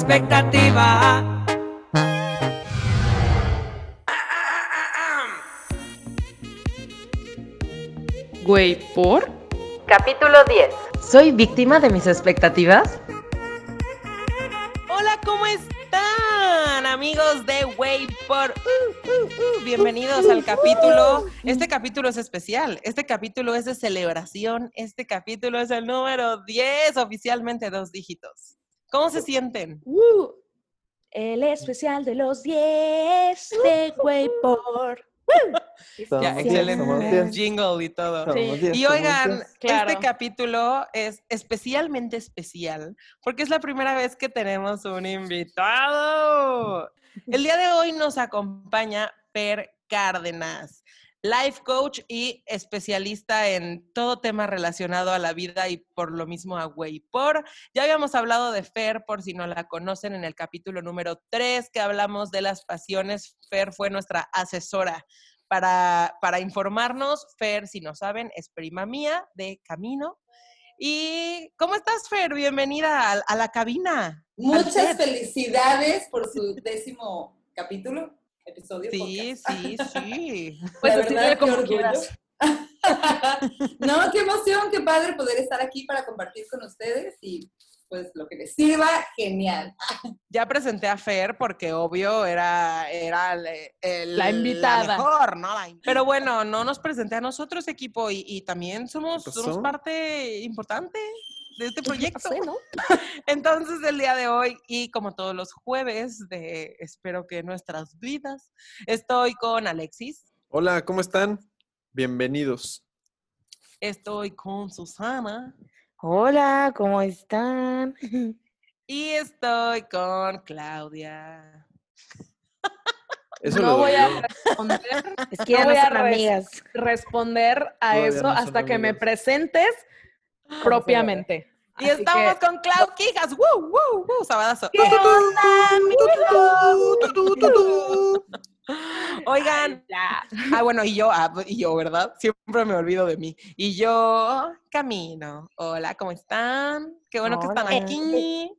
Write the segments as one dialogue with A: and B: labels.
A: expectativa.
B: Güey, ¿por?
C: Capítulo 10.
D: ¿Soy víctima de mis expectativas?
E: Hola, ¿cómo están, amigos de Way por? Uh, uh, uh. Bienvenidos al capítulo. Este capítulo es especial. Este capítulo es de celebración. Este capítulo es el número 10, oficialmente dos dígitos. ¿Cómo se sienten?
B: Uh, el especial de los 10 de por.
E: Ya, excelente jingle y todo. Y oigan, este capítulo es especialmente especial porque es la primera vez que tenemos un invitado. El día de hoy nos acompaña Per Cárdenas, life coach y especialista en todo tema relacionado a la vida y por lo mismo a Por. Ya habíamos hablado de Fer, por si no la conocen, en el capítulo número 3 que hablamos de las pasiones. Fer fue nuestra asesora para, para informarnos. Fer, si no saben, es prima mía de Camino. ¿Y cómo estás, Fer? Bienvenida a, a la cabina.
F: Muchas felicidades por su décimo capítulo, episodio.
E: Sí, sí, sí.
F: Pues decirle como quieras. no, qué emoción, qué padre poder estar aquí para compartir con ustedes y pues lo que les sirva, genial.
E: Ya presenté a Fer porque obvio era, era el,
B: la invitada.
E: mejor, ¿no? Pero bueno, no nos presenté a nosotros, equipo, y, también somos, somos parte importante de este proyecto.
B: ¿no?
E: Entonces, el día de hoy, y como todos los jueves de Espero que nuestras vidas, estoy con Alexis.
G: Hola, ¿cómo están? Bienvenidos.
E: Estoy con Susana.
D: Hola, ¿cómo están?
E: Y estoy con Claudia.
G: Eso
B: no voy a responder,
D: Es que
B: no voy a
D: amigas.
B: responder a
G: Todavía
B: eso hasta que me presentes propiamente.
E: Y
B: Así
E: estamos
B: que-
E: con Clau Quijas. ¡Woo, woo, woo! Sabadazo.
B: ¿Qué onda,
E: Oigan, ah, bueno, y yo, ah, y yo, ¿verdad? Siempre me olvido de mí. Y yo, Camino. Hola, ¿cómo están? Qué bueno que están
D: Hola.
E: aquí.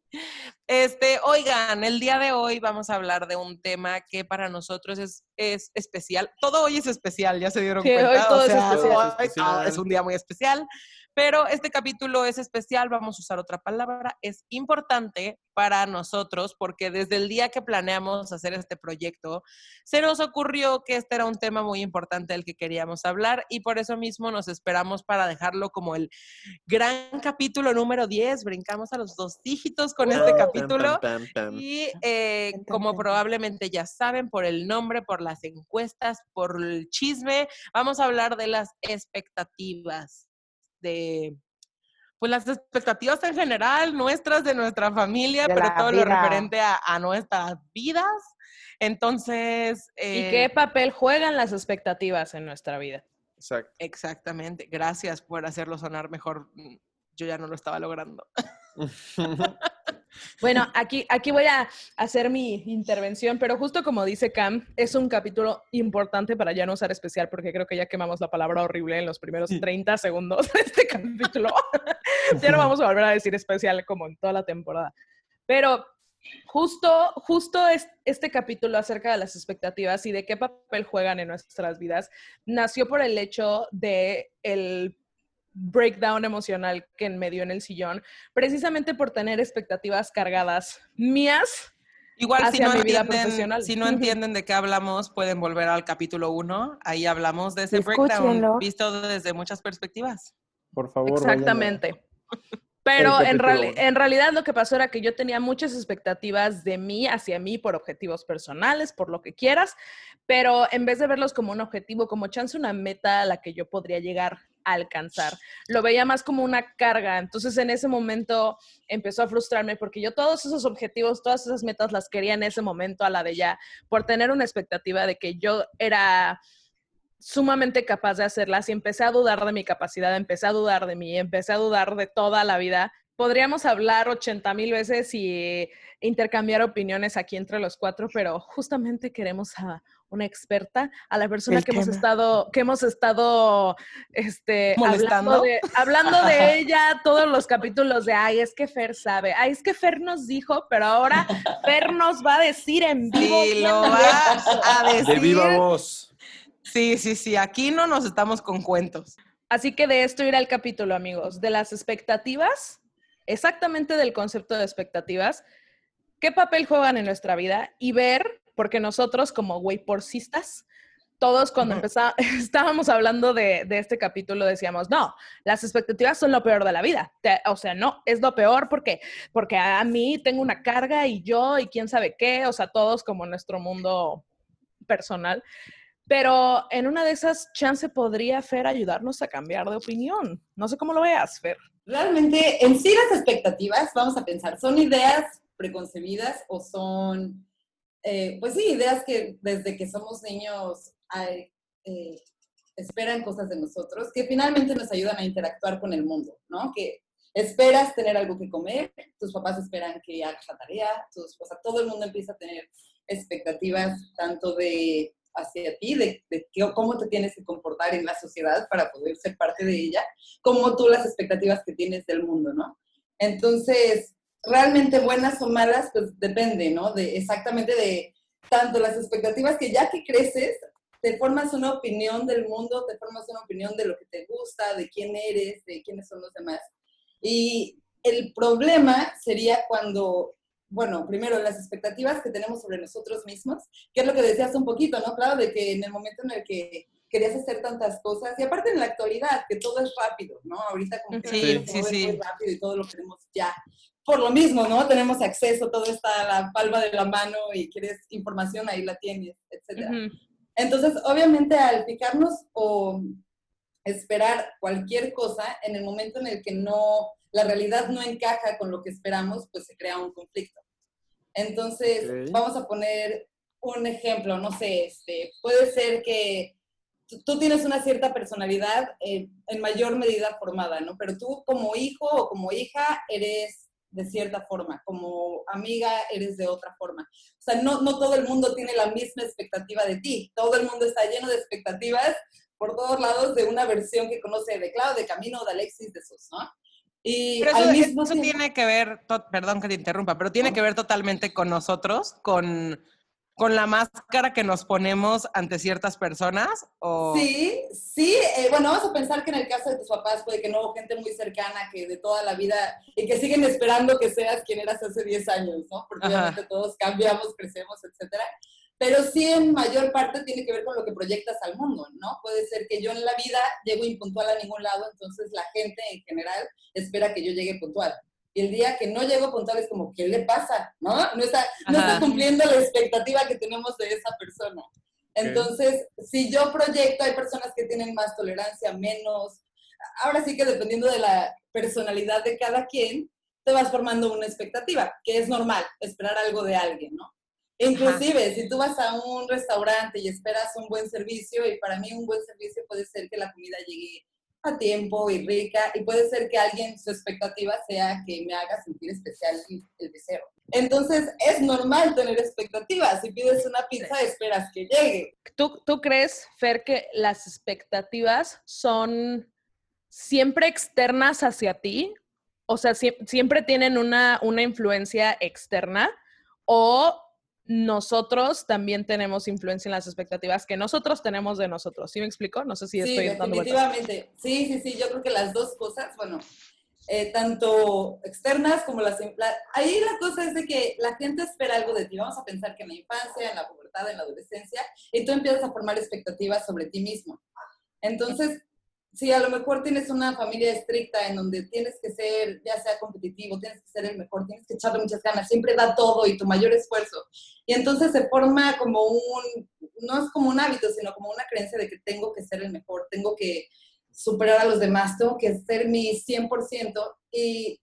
E: Este, oigan, el día de hoy vamos a hablar de un tema que para nosotros es, es especial. Todo hoy es especial, ya se dieron
B: Sí, hoy
E: cuenta.
B: todo
E: o
B: es
E: sea,
B: especial.
E: hoy,
G: Es especial.
E: ah, es un día muy especial. Pero este capítulo es especial, vamos a usar otra palabra, es importante para nosotros porque desde el día que planeamos hacer este proyecto, se nos ocurrió que este era un tema muy importante del que queríamos hablar y por eso mismo nos esperamos para dejarlo como el gran capítulo número 10. Brincamos a los dos dígitos con este capítulo.
G: pam, pam, pam.
E: Y eh, como probablemente ya saben, por el nombre, por las encuestas, por el chisme, vamos a hablar de las expectativas, de pues las expectativas en general, nuestras, de nuestra familia,
D: De
E: pero todo lo referente a, a nuestras vidas. Entonces,
B: ¿Y
E: eh,
B: qué papel juegan las expectativas en nuestra vida?
G: Exacto.
E: exactamente, gracias por hacerlo sonar mejor. Mm, Yo ya no lo estaba logrando.
B: Bueno, aquí, aquí voy a hacer mi intervención, pero justo como dice Cam, es un capítulo importante para ya no usar especial, porque creo que ya quemamos la palabra horrible en los primeros 30 segundos de este capítulo. ya no vamos a volver a decir especial como en toda la temporada. Pero justo, justo es, este capítulo acerca de las expectativas y de qué papel juegan en nuestras vidas nació por el hecho de el breakdown emocional que me dio en el sillón, precisamente por tener expectativas cargadas mías.
E: Igual si no,
B: mi vida
E: entienden,
B: profesional.
E: si no entienden de qué hablamos, pueden volver al capítulo 1. Ahí hablamos de ese
D: Escúchenlo.
E: breakdown visto desde muchas perspectivas.
G: Por favor. vayan
B: Exactamente. Pero en, en realidad lo que pasó era que yo tenía muchas expectativas de mí hacia mí por objetivos personales, por lo que quieras, pero en vez de verlos como un objetivo, como chance una meta a la que yo podría llegar a alcanzar, lo veía más como una carga. Entonces en ese momento empezó a frustrarme porque yo todos esos objetivos, todas esas metas las quería en ese momento a la de ya, por tener una expectativa de que yo era sumamente capaz de hacerlas y empecé a dudar de mi capacidad, empecé a dudar de mí, empecé a dudar de toda la vida podríamos hablar 80 mil veces y intercambiar opiniones aquí entre los cuatro, pero justamente queremos a una experta, a la persona que hemos estado, que hemos estado este, hablando de, hablando de ella todos los capítulos de ay, es que Fer sabe, ay, es que Fer nos dijo, pero ahora Fer nos va a decir en vivo.
E: Sí, lo va a decir.
G: De viva voz.
E: Sí, sí, sí, aquí no nos estamos con cuentos.
B: Así que de esto irá el capítulo, amigos, de las expectativas exactamente del concepto de expectativas, qué papel juegan en nuestra vida y ver, porque nosotros como wayporcistas, todos cuando estábamos hablando de, este capítulo decíamos, no, las expectativas son lo peor de la vida. o sea, no, es lo peor porque, porque a mí tengo una carga y yo y quién sabe qué, o sea, todos como nuestro mundo personal. Pero en una de esas, chance podría Fer ayudarnos a cambiar de opinión. No sé cómo lo veas, Fer.
F: Realmente, en sí las expectativas, vamos a pensar, ¿son ideas preconcebidas o son, eh, pues sí, ideas que desde que somos niños eh, esperan cosas de nosotros, que finalmente nos ayudan a interactuar con el mundo, ¿no? Que esperas tener algo que comer, tus papás esperan que hagas la tarea, o sea, todo el mundo empieza a tener expectativas tanto de hacia ti, de, cómo te tienes que comportar en la sociedad para poder ser parte de ella, como tú las expectativas que tienes del mundo, ¿no? Entonces, realmente buenas o malas, pues depende, ¿no? De exactamente de tanto las expectativas que ya que creces, te formas una opinión del mundo, te formas una opinión de lo que te gusta, de quién eres, de quiénes son los demás. Y el problema sería cuando bueno, primero, las expectativas que tenemos sobre nosotros mismos, que es lo que decías un poquito, ¿no? Claro, de que en el momento en el que querías hacer tantas cosas, y aparte en la actualidad, que todo es rápido, ¿no? Ahorita como que
E: sí, todo es muy
F: rápido y todo lo queremos ya. Por lo mismo, ¿no? Tenemos acceso, todo está a la palma de la mano y quieres información, ahí la tienes, etc. Entonces, obviamente, al fijarnos o esperar cualquier cosa, en el momento en el que no la realidad no encaja con lo que esperamos, pues se crea un conflicto. Entonces, vamos a poner un ejemplo, no sé, este, puede ser que tú tienes una cierta personalidad eh, en mayor medida formada, ¿no? Pero tú como hijo o como hija eres de cierta forma, como amiga eres de otra forma. O sea, no, no todo el mundo tiene la misma expectativa de ti, todo el mundo está lleno de expectativas por todos lados de una versión que conoce de Clau, de Camino, de Alexis, de Sus, ¿no?
E: Y pero eso, mismo tiene que ver, perdón que te interrumpa, pero tiene que ver totalmente con nosotros, con, con la máscara que nos ponemos ante ciertas personas. ¿o?
F: Sí, sí. Eh, bueno, vamos a pensar que en el caso de tus papás puede que no, gente muy cercana, que de toda la vida, y que siguen esperando que seas quien eras hace 10 años, ¿no? Porque obviamente todos cambiamos, crecemos, etcétera pero sí en mayor parte tiene que ver con lo que proyectas al mundo, ¿no? Puede ser que yo en la vida llego impuntual a ningún lado, entonces la gente en general espera que yo llegue puntual. Y el día que no llego puntual es como, ¿qué le pasa? ¿No? No está, no está cumpliendo la expectativa que tenemos de esa persona. Entonces, si yo proyecto, hay personas que tienen más tolerancia, menos. Ahora sí que dependiendo de la personalidad de cada quien, te vas formando una expectativa, que es normal, esperar algo de alguien, ¿no? Inclusive, si tú vas a un restaurante y esperas un buen servicio, y para mí un buen servicio puede ser que la comida llegue a tiempo y rica, y puede ser que alguien, su expectativa sea que me haga sentir especial el deseo. Entonces, es normal tener expectativas. Si pides una pizza, esperas que llegue.
B: ¿Tú, tú crees, Fer, que las expectativas son siempre externas hacia ti? O sea, siempre tienen una, una influencia externa o nosotros también tenemos influencia en las expectativas que nosotros tenemos de nosotros. ¿Sí me explico? No sé si estoy
F: sí, definitivamente. Sí, sí, sí. Yo creo que las dos cosas, bueno, eh, tanto externas como las... ahí la cosa es de que la gente espera algo de ti. Vamos a pensar que en la infancia, en la pubertad, en la adolescencia, y tú empiezas a formar expectativas sobre ti mismo. Entonces, si a lo mejor tienes una familia estricta en donde tienes que ser, ya sea competitivo, tienes que ser el mejor, tienes que echarle muchas ganas, siempre da todo y tu mayor esfuerzo. Y entonces se forma como un, no es como un hábito, sino como una creencia de que tengo que ser el mejor, tengo que superar a los demás, tengo que ser mi 100% y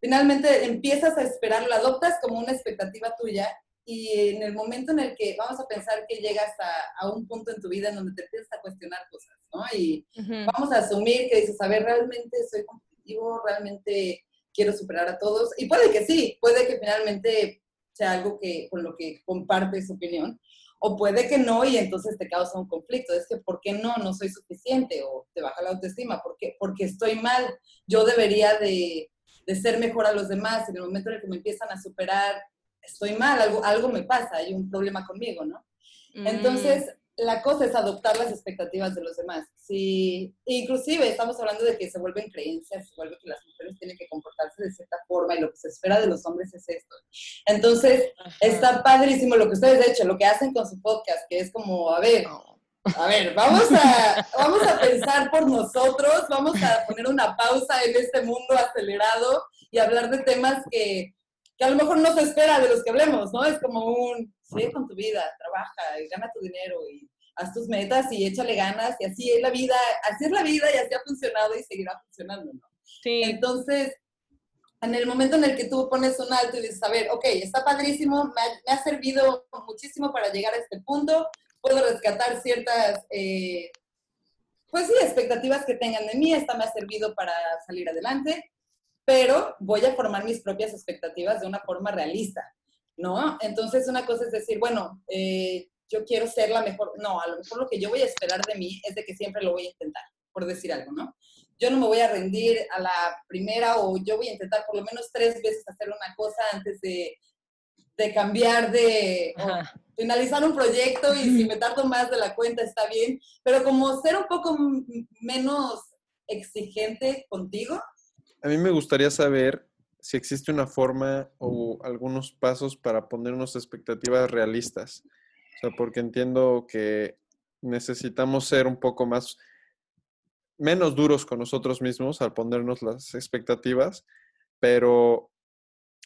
F: finalmente empiezas a esperar, lo adoptas como una expectativa tuya y en el momento en el que vamos a pensar que llegas a, a un punto en tu vida en donde te empiezas a cuestionar cosas ¿no? Y vamos a asumir que dices, a ver, realmente soy competitivo, realmente quiero superar a todos. Y puede que sí, puede que finalmente sea algo que, con lo que compartes opinión, o puede que no y entonces te causa un conflicto. Es que, ¿por qué no? No soy suficiente o te baja la autoestima. ¿Por qué? Porque estoy mal. Yo debería de, de ser mejor a los demás. En el momento en el que me empiezan a superar, estoy mal, algo, algo me pasa, hay un problema conmigo, ¿no? Mm. Entonces, la cosa es adoptar las expectativas de los demás. Si, inclusive estamos hablando de que se vuelven creencias, se vuelve que las mujeres tienen que comportarse de cierta forma y lo que se espera de los hombres es esto. Entonces, está padrísimo lo que ustedes, de hecho, lo que hacen con su podcast, que es como, a ver, a ver, vamos a, vamos a pensar por nosotros, vamos a poner una pausa en este mundo acelerado y hablar de temas que, que a lo mejor no se espera de los que hablemos, ¿no? Es como un, sigue con tu vida, trabaja, y gana tu dinero y haz tus metas y échale ganas y así es la vida, así es la vida y así ha funcionado y seguirá funcionando, ¿no? Sí. Entonces, en el momento en el que tú pones un alto y dices, a ver, ok, está padrísimo, me ha, me ha servido muchísimo para llegar a este punto, puedo rescatar ciertas, eh, pues sí, expectativas que tengan de mí, esta me ha servido para salir adelante, pero voy a formar mis propias expectativas de una forma realista, ¿no? Entonces una cosa es decir, bueno, eh, yo quiero ser la mejor, no, a lo mejor lo que yo voy a esperar de mí es de que siempre lo voy a intentar, por decir algo, ¿no? Yo no me voy a rendir a la primera o yo voy a intentar por lo menos tres veces hacer una cosa antes de, de cambiar de finalizar un proyecto y si me tardo más de la cuenta está bien, pero como ser un poco menos exigente contigo
G: a mí me gustaría saber si existe una forma o algunos pasos para ponernos expectativas realistas. O sea, porque entiendo que necesitamos ser un poco más, menos duros con nosotros mismos al ponernos las expectativas, pero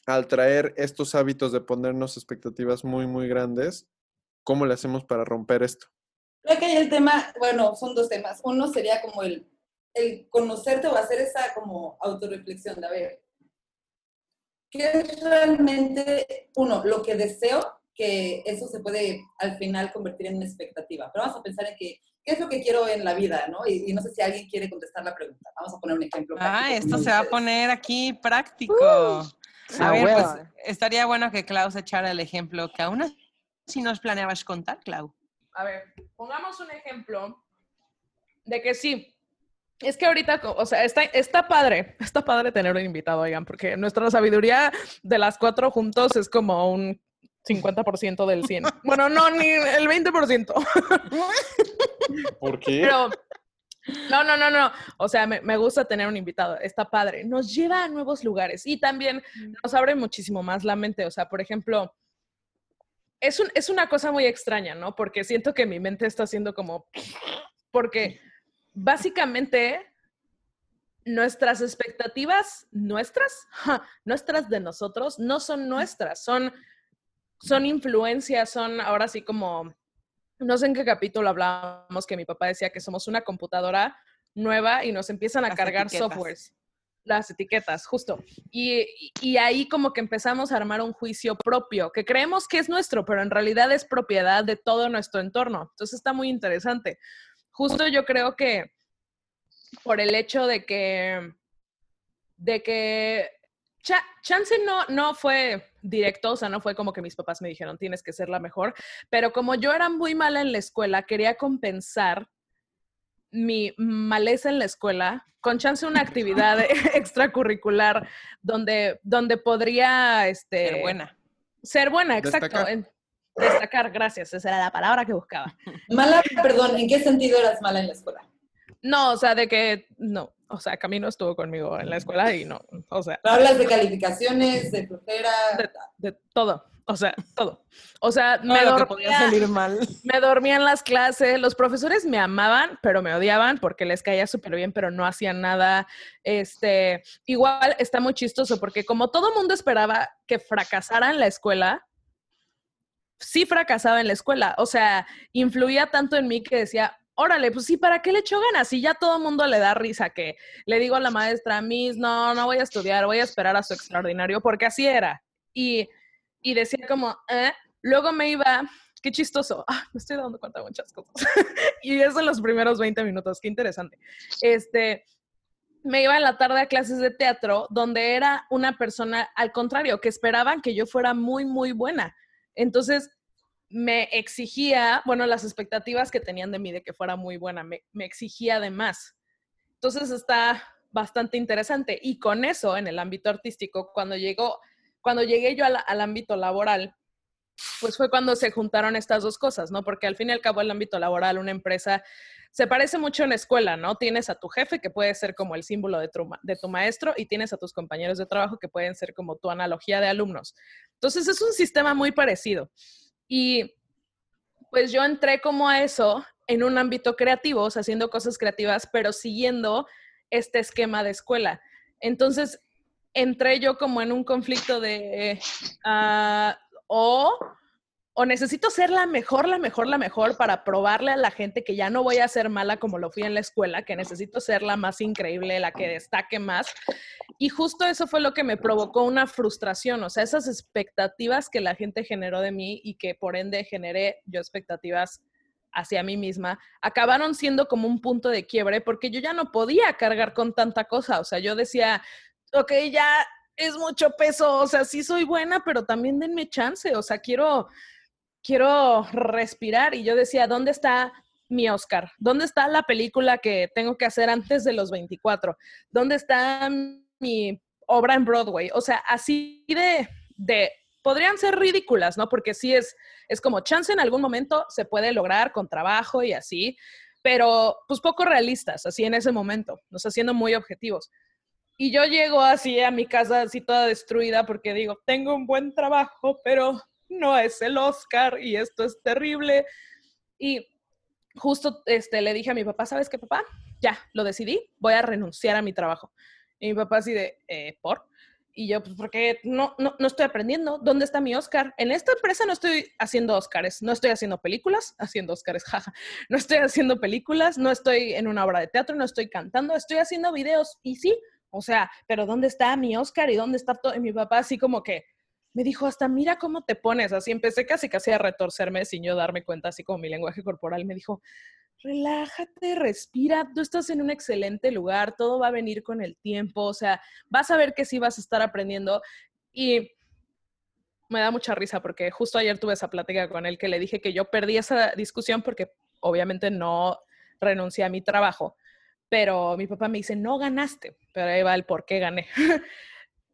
G: al traer estos hábitos de ponernos expectativas muy, muy grandes, ¿cómo le hacemos para romper esto?
F: Creo que el tema, bueno, son dos temas. Uno sería como el el conocerte o hacer esa como autorreflexión de, a ver, ¿qué es realmente, uno, lo que deseo? Que eso se puede al final convertir en una expectativa. Pero vamos a pensar en que, ¿qué es lo que quiero en la vida? ¿no? Y, no sé si alguien quiere contestar la pregunta. Vamos a poner un ejemplo.
E: Ah, esto se va a poner aquí práctico. Uh, a ver, pues estaría bueno que Klaus echara el ejemplo que aún si nos planeabas contar, Clau.
B: A ver, pongamos un ejemplo de que sí, es que ahorita, o sea, está, está padre, está padre tener un invitado, oigan, porque nuestra sabiduría de las cuatro juntos es como un 50% del 100. Bueno, no, ni el 20%.
G: ¿Por qué?
B: Pero, no, no, no, no. O sea, me, me, gusta tener un invitado. Está padre. Nos lleva a nuevos lugares y también nos abre muchísimo más la mente. O sea, por ejemplo, es, un, es una cosa muy extraña, ¿no? Porque siento que mi mente está haciendo como... Porque básicamente nuestras expectativas, nuestras, nuestras de nosotros, no son nuestras, son, son influencias, son ahora sí como, no sé en qué capítulo hablábamos que mi papá decía que somos una computadora nueva y nos empiezan a cargar softwares. Las etiquetas, justo. Y, y, ahí como que empezamos a armar un juicio propio, que creemos que es nuestro, pero en realidad es propiedad de todo nuestro entorno. Entonces está muy interesante justo yo creo que por el hecho de que, de que chance no, no fue directo, o sea, no fue como que mis papás me dijeron, tienes que ser la mejor, pero como yo era muy mala en la escuela, quería compensar mi maleza en la escuela con chance una actividad extracurricular donde, donde podría este,
E: ser buena.
B: Ser buena, exacto. Destacar, gracias, esa era la palabra que buscaba.
F: Mala, perdón, ¿en qué sentido eras mala en la escuela?
B: No, o sea, de que no, o sea, Camino estuvo conmigo en la escuela y no, o sea.
F: Hablas de calificaciones, de flojera.
B: De, todo, o sea, todo. O sea, me dormía, salir mal. me dormía en las clases, los profesores me amaban, pero me odiaban porque les caía súper bien, pero no hacían nada. Este, igual está muy chistoso porque como todo mundo esperaba que fracasara en la escuela, sí fracasaba en la escuela. O sea, influía tanto en mí que decía, órale, pues sí, ¿para qué le echo ganas? Y ya todo el mundo le da risa que le digo a la maestra, Miss, no, no voy a estudiar, voy a esperar a su extraordinario, porque así era. Y, y decía como, ¿eh? Luego me iba, qué chistoso, ah, me estoy dando cuenta de muchas cosas. y eso en los primeros 20 minutos, qué interesante. Este, me iba en la tarde a clases de teatro, donde era una persona al contrario, que esperaban que yo fuera muy, muy buena. Entonces, me exigía, bueno, las expectativas que tenían de mí de que fuera muy buena, me, exigía de más. Entonces, está bastante interesante. Y con eso, en el ámbito artístico, cuando llegó, cuando llegué yo al ámbito laboral, pues fue cuando se juntaron estas dos cosas, ¿no? Porque al fin y al cabo el ámbito laboral, una empresa, se parece mucho en la escuela, ¿no? Tienes a tu jefe, que puede ser como el símbolo de tu, maestro, y tienes a tus compañeros de trabajo, que pueden ser como tu analogía de alumnos. Entonces es un sistema muy parecido. Y pues yo entré como a eso en un ámbito creativo, o sea, haciendo cosas creativas, pero siguiendo este esquema de escuela. Entonces, entré yo como en un conflicto de, uh, o, o necesito ser la mejor, la mejor, la mejor para probarle a la gente que ya no voy a ser mala como lo fui en la escuela, que necesito ser la más increíble, la que destaque más. Y justo eso fue lo que me provocó una frustración, o sea, esas expectativas que la gente generó de mí y que por ende generé yo expectativas hacia mí misma, acabaron siendo como un punto de quiebre porque yo ya no podía cargar con tanta cosa, o sea, yo decía, ok, ya es mucho peso, o sea, sí soy buena, pero también denme chance, o sea, quiero, quiero respirar. Y yo decía, ¿dónde está mi Oscar? ¿Dónde está la película que tengo que hacer antes de los 24? ¿Dónde está mi obra en Broadway? O sea, así de, de podrían ser ridículas, ¿no? Porque sí es, es como chance en algún momento se puede lograr con trabajo y así, pero pues poco realistas, así en ese momento, no sea, muy objetivos. Y yo llego así a mi casa así toda destruida porque digo, tengo un buen trabajo, pero no es el Oscar y esto es terrible. Y justo este, le dije a mi papá, ¿sabes qué, papá? Ya, lo decidí, voy a renunciar a mi trabajo. Y mi papá así de, eh, ¿por? Y yo, pues porque no, no, no estoy aprendiendo. ¿Dónde está mi Oscar? En esta empresa no estoy haciendo Oscars, no estoy haciendo películas, haciendo Oscars, jaja. No estoy haciendo películas, no estoy en una obra de teatro, no estoy cantando, estoy haciendo videos. Y sí, o sea, pero ¿dónde está mi Oscar y dónde está todo? Y mi papá así como que me dijo, hasta mira cómo te pones. Así empecé casi casi a retorcerme sin yo darme cuenta, así como mi lenguaje corporal. Me dijo, relájate, respira, tú estás en un excelente lugar, todo va a venir con el tiempo, o sea, vas a ver que sí vas a estar aprendiendo. Y me da mucha risa porque justo ayer tuve esa plática con él que le dije que yo perdí esa discusión porque obviamente no renuncié a mi trajo pero mi papá me dice, no ganaste, pero ahí va el por qué gané.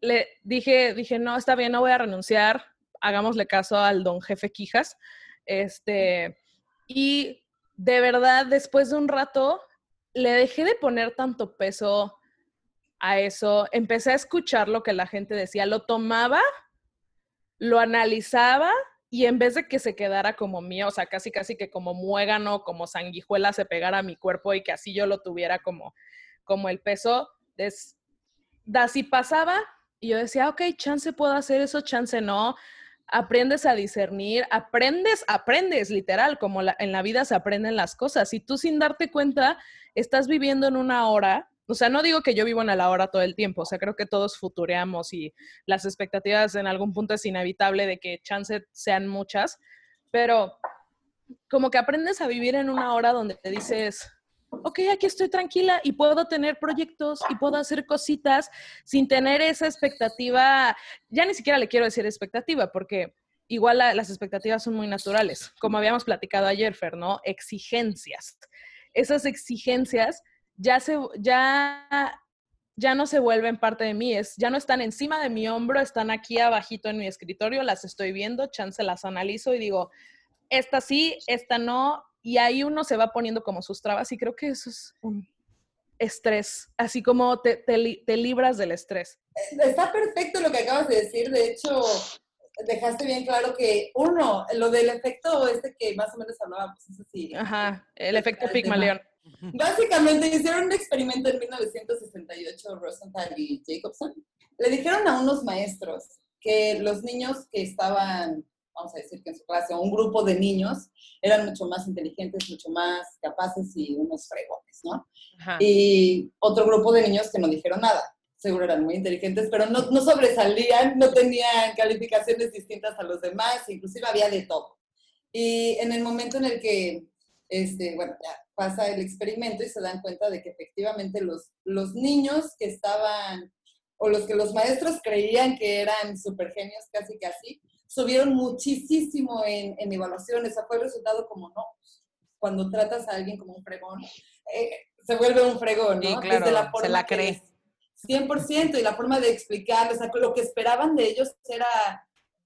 B: Le dije, dije, no, está bien, no voy a renunciar, hagámosle caso al don jefe Quijas. Este, y de verdad, después de un rato, le dejé de poner tanto peso a eso, empecé a escuchar lo que la gente decía, lo tomaba, lo analizaba y en vez de que se quedara como mío, o sea, casi casi que como muégano, como sanguijuela se pegara a mi cuerpo y que así yo lo tuviera como, como el peso, des, así pasaba y yo decía, ok, chance puedo hacer eso, chance no. Aprendes a discernir, aprendes, aprendes, literal, como en la vida se aprenden las cosas. Y tú sin darte cuenta, estás viviendo en una hora o sea, no digo que yo vivo en la hora todo el tiempo, o sea, creo que todos futureamos y las expectativas en algún punto es inevitable de que chance sean muchas, pero como que aprendes a vivir en una hora donde te dices, ok, aquí estoy tranquila y puedo tener proyectos y puedo hacer cositas sin tener esa expectativa, ya ni siquiera le quiero decir expectativa, porque igual las expectativas son muy naturales, como habíamos platicado ayer, Fer, ¿no? Exigencias. Esas exigencias ya, se, ya, ya no se vuelven parte de mí, es, ya no están encima de mi hombro, están aquí abajito en mi escritorio, las estoy viendo, chance las analizo y digo, esta sí, esta no, y ahí uno se va poniendo como sus trabas y creo que eso es un estrés, así como te, te, libras del estrés.
F: Está perfecto lo que acabas de decir, de hecho, dejaste bien claro que uno, lo del efecto este que más o menos hablábamos, es así.
B: Ajá, el efecto Pigmalión.
F: Básicamente hicieron un experimento en 1968, Rosenthal y Jacobson. Le dijeron a unos maestros que los niños que estaban, vamos a decir que en su clase, un grupo de niños, eran mucho más inteligentes, mucho más capaces y unos fregones, ¿no? Y otro grupo de niños que no dijeron nada. Seguro eran muy inteligentes, pero no, no sobresalían, no tenían calificaciones distintas a los demás, inclusive había de todo. Y en el momento en el que este, bueno, ya pasa el experimento y se dan cuenta de que efectivamente los, los niños que estaban, o los que los maestros creían que eran super genios casi casi, subieron muchísimo en, en evaluaciones. O sea, fue el resultado como no. Cuando tratas a alguien como un fregón, eh, se vuelve un fregón, ¿no?
E: claro, la se la cree.
F: 100%, y la forma de explicar, o sea, lo que esperaban de ellos era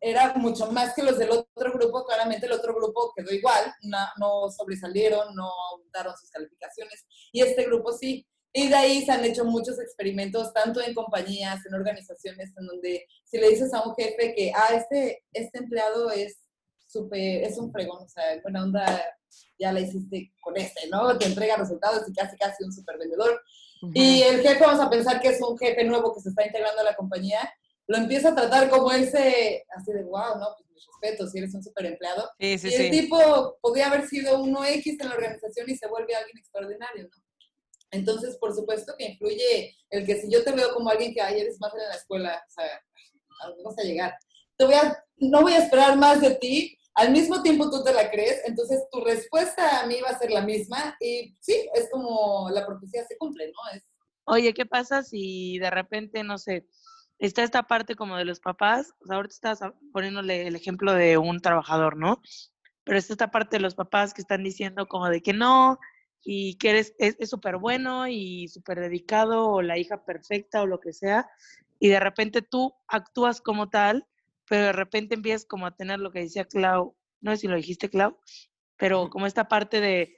F: era mucho más que los del otro grupo. Claramente el otro grupo quedó igual, no, no sobresalieron, no daron sus calificaciones. Y este grupo sí. Y de ahí se han hecho muchos experimentos, tanto en compañías, en organizaciones, en donde si le dices a un jefe que, ah, este, este empleado es súper, es un fregón, o sea, buena onda, ya la hiciste con este, ¿no? Te entrega resultados y casi, casi un super vendedor. Y el jefe, vamos a pensar que es un jefe nuevo que se está integrando a la compañía lo empieza a tratar como ese, así de, wow, no, pues mis respetos, si eres un super empleado.
E: Sí, sí,
F: y el tipo podría haber sido uno X en la organización y se vuelve alguien extraordinario, ¿no? Entonces, por supuesto que influye el que si yo te veo como alguien que ayer eres más en la escuela, o sea, a a llegar. No voy a esperar más de ti, al mismo tiempo tú te la crees, entonces tu respuesta a mí va a ser la misma y sí, es como la profecía se cumple, ¿no? Es...
D: Oye, ¿qué pasa si de repente, no sé, está esta parte como de los papás, o sea, ahorita estás poniéndole el ejemplo de un trabajador, ¿no? Pero está esta parte de los papás que están diciendo como de que no, y que eres, es súper bueno y súper dedicado, o la hija perfecta, o lo que sea, y de repente tú actúas como tal, pero de repente empiezas como a tener lo que decía Clau, no sé si lo dijiste Clau, pero como esta parte de,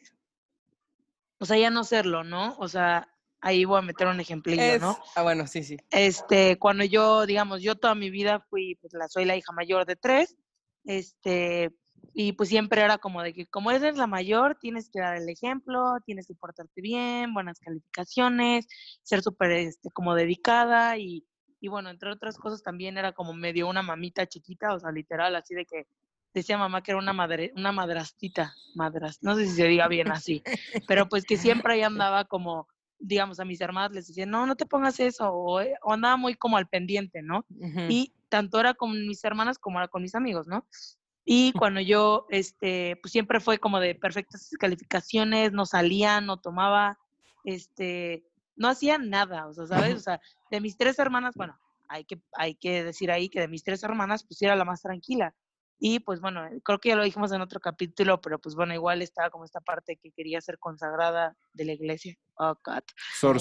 D: o sea, ya no serlo, ¿no? O sea, ahí voy a meter un ejemplillo, ¿no?
E: Ah, bueno, sí, sí.
D: Este, cuando yo, digamos, yo toda mi vida fui, pues la, soy la hija mayor de tres, este, y pues siempre era como de que como eres la mayor, tienes que dar el ejemplo, tienes que portarte bien, buenas calificaciones, ser súper, este, como dedicada y, y bueno, entre otras cosas también era como medio una mamita chiquita, o sea, literal, así de que decía mamá que era una madre, una madrastita, madras, no sé si se diga bien así, pero pues que siempre ahí andaba como digamos, a mis hermanas les decía, no, no te pongas eso, eh, o, andaba muy como al pendiente, ¿no? Y tanto era con mis hermanas como era con mis amigos, ¿no? Y cuando yo, este, pues siempre fue como de perfectas calificaciones, no salía, no tomaba, este, no hacía nada, o sea, ¿sabes? O sea, de mis tres hermanas, bueno, hay que, hay que decir ahí que de mis tres hermanas, pues era la más tranquila. Y pues bueno, creo que ya lo dijimos en otro capítulo, pero pues bueno, igual estaba como esta parte que quería ser consagrada de la iglesia. Oh, God.
G: Sor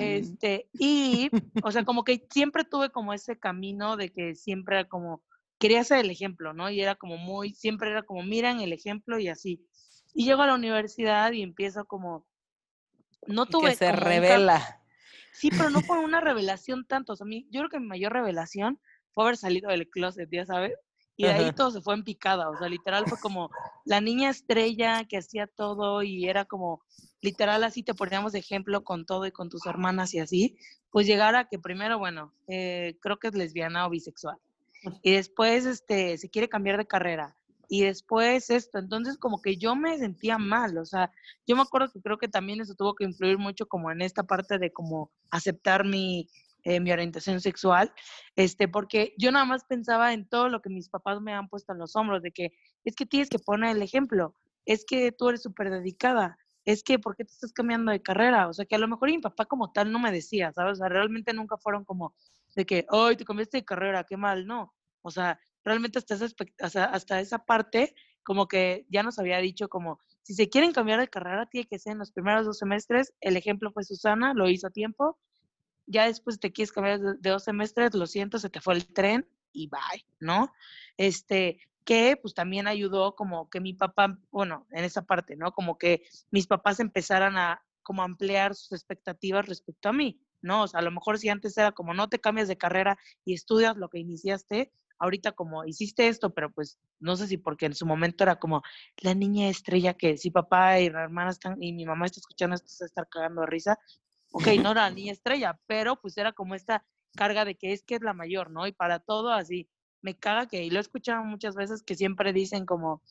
D: Este, y, o sea, como que siempre tuve como ese camino de que siempre era como, quería ser el ejemplo, ¿no? Y era como muy, siempre era como, miran el ejemplo y así. Y llego a la universidad y empiezo como, no tuve...
E: Que se revela.
D: Sí, pero no fue una revelación tanto. O sea, mí, yo creo que mi mayor revelación fue haber salido del closet, ya sabes. Y de ahí todo se fue en picada, o sea, literal fue como la niña estrella que hacía todo y era como, literal así te poníamos de ejemplo con todo y con tus hermanas y así, pues llegar a que primero, bueno, eh, creo que es lesbiana o bisexual. Y después, este, se quiere cambiar de carrera. Y después esto, entonces como que yo me sentía mal, o sea, yo me acuerdo que creo que también eso tuvo que influir mucho como en esta parte de como aceptar mi, eh, mi orientación sexual, este, porque yo nada más pensaba en todo lo que mis papás me han puesto en los hombros, de que es que tienes que poner el ejemplo, es que tú eres súper dedicada, es que ¿por qué te estás cambiando de carrera? O sea, que a lo mejor mi papá como tal no me decía, ¿sabes? O sea, realmente nunca fueron como de que, ay, te cambiaste de carrera, qué mal, no. O sea, realmente hasta esa, hasta esa parte como que ya nos había dicho como, si se quieren cambiar de carrera, tiene que ser en los primeros dos semestres. El ejemplo fue Susana, lo hizo a tiempo ya después te quieres cambiar de, dos semestres, lo siento, se te fue el tren y bye, ¿no? Este, que pues también ayudó como que mi papá, bueno, en esa parte, ¿no? Como que mis papás empezaran a como ampliar sus expectativas respecto a mí, ¿no? O sea, a lo mejor si antes era como no te cambias de carrera y estudias lo que iniciaste, ahorita como hiciste esto, pero pues no sé si porque en su momento era como la niña estrella que si papá y la hermana están y mi mamá está escuchando esto se está cagando de risa, ok, no era ni estrella, pero pues era como esta carga de que es que es la mayor, ¿no? Y para todo así, me caga que, y lo he escuchado muchas veces que siempre dicen como,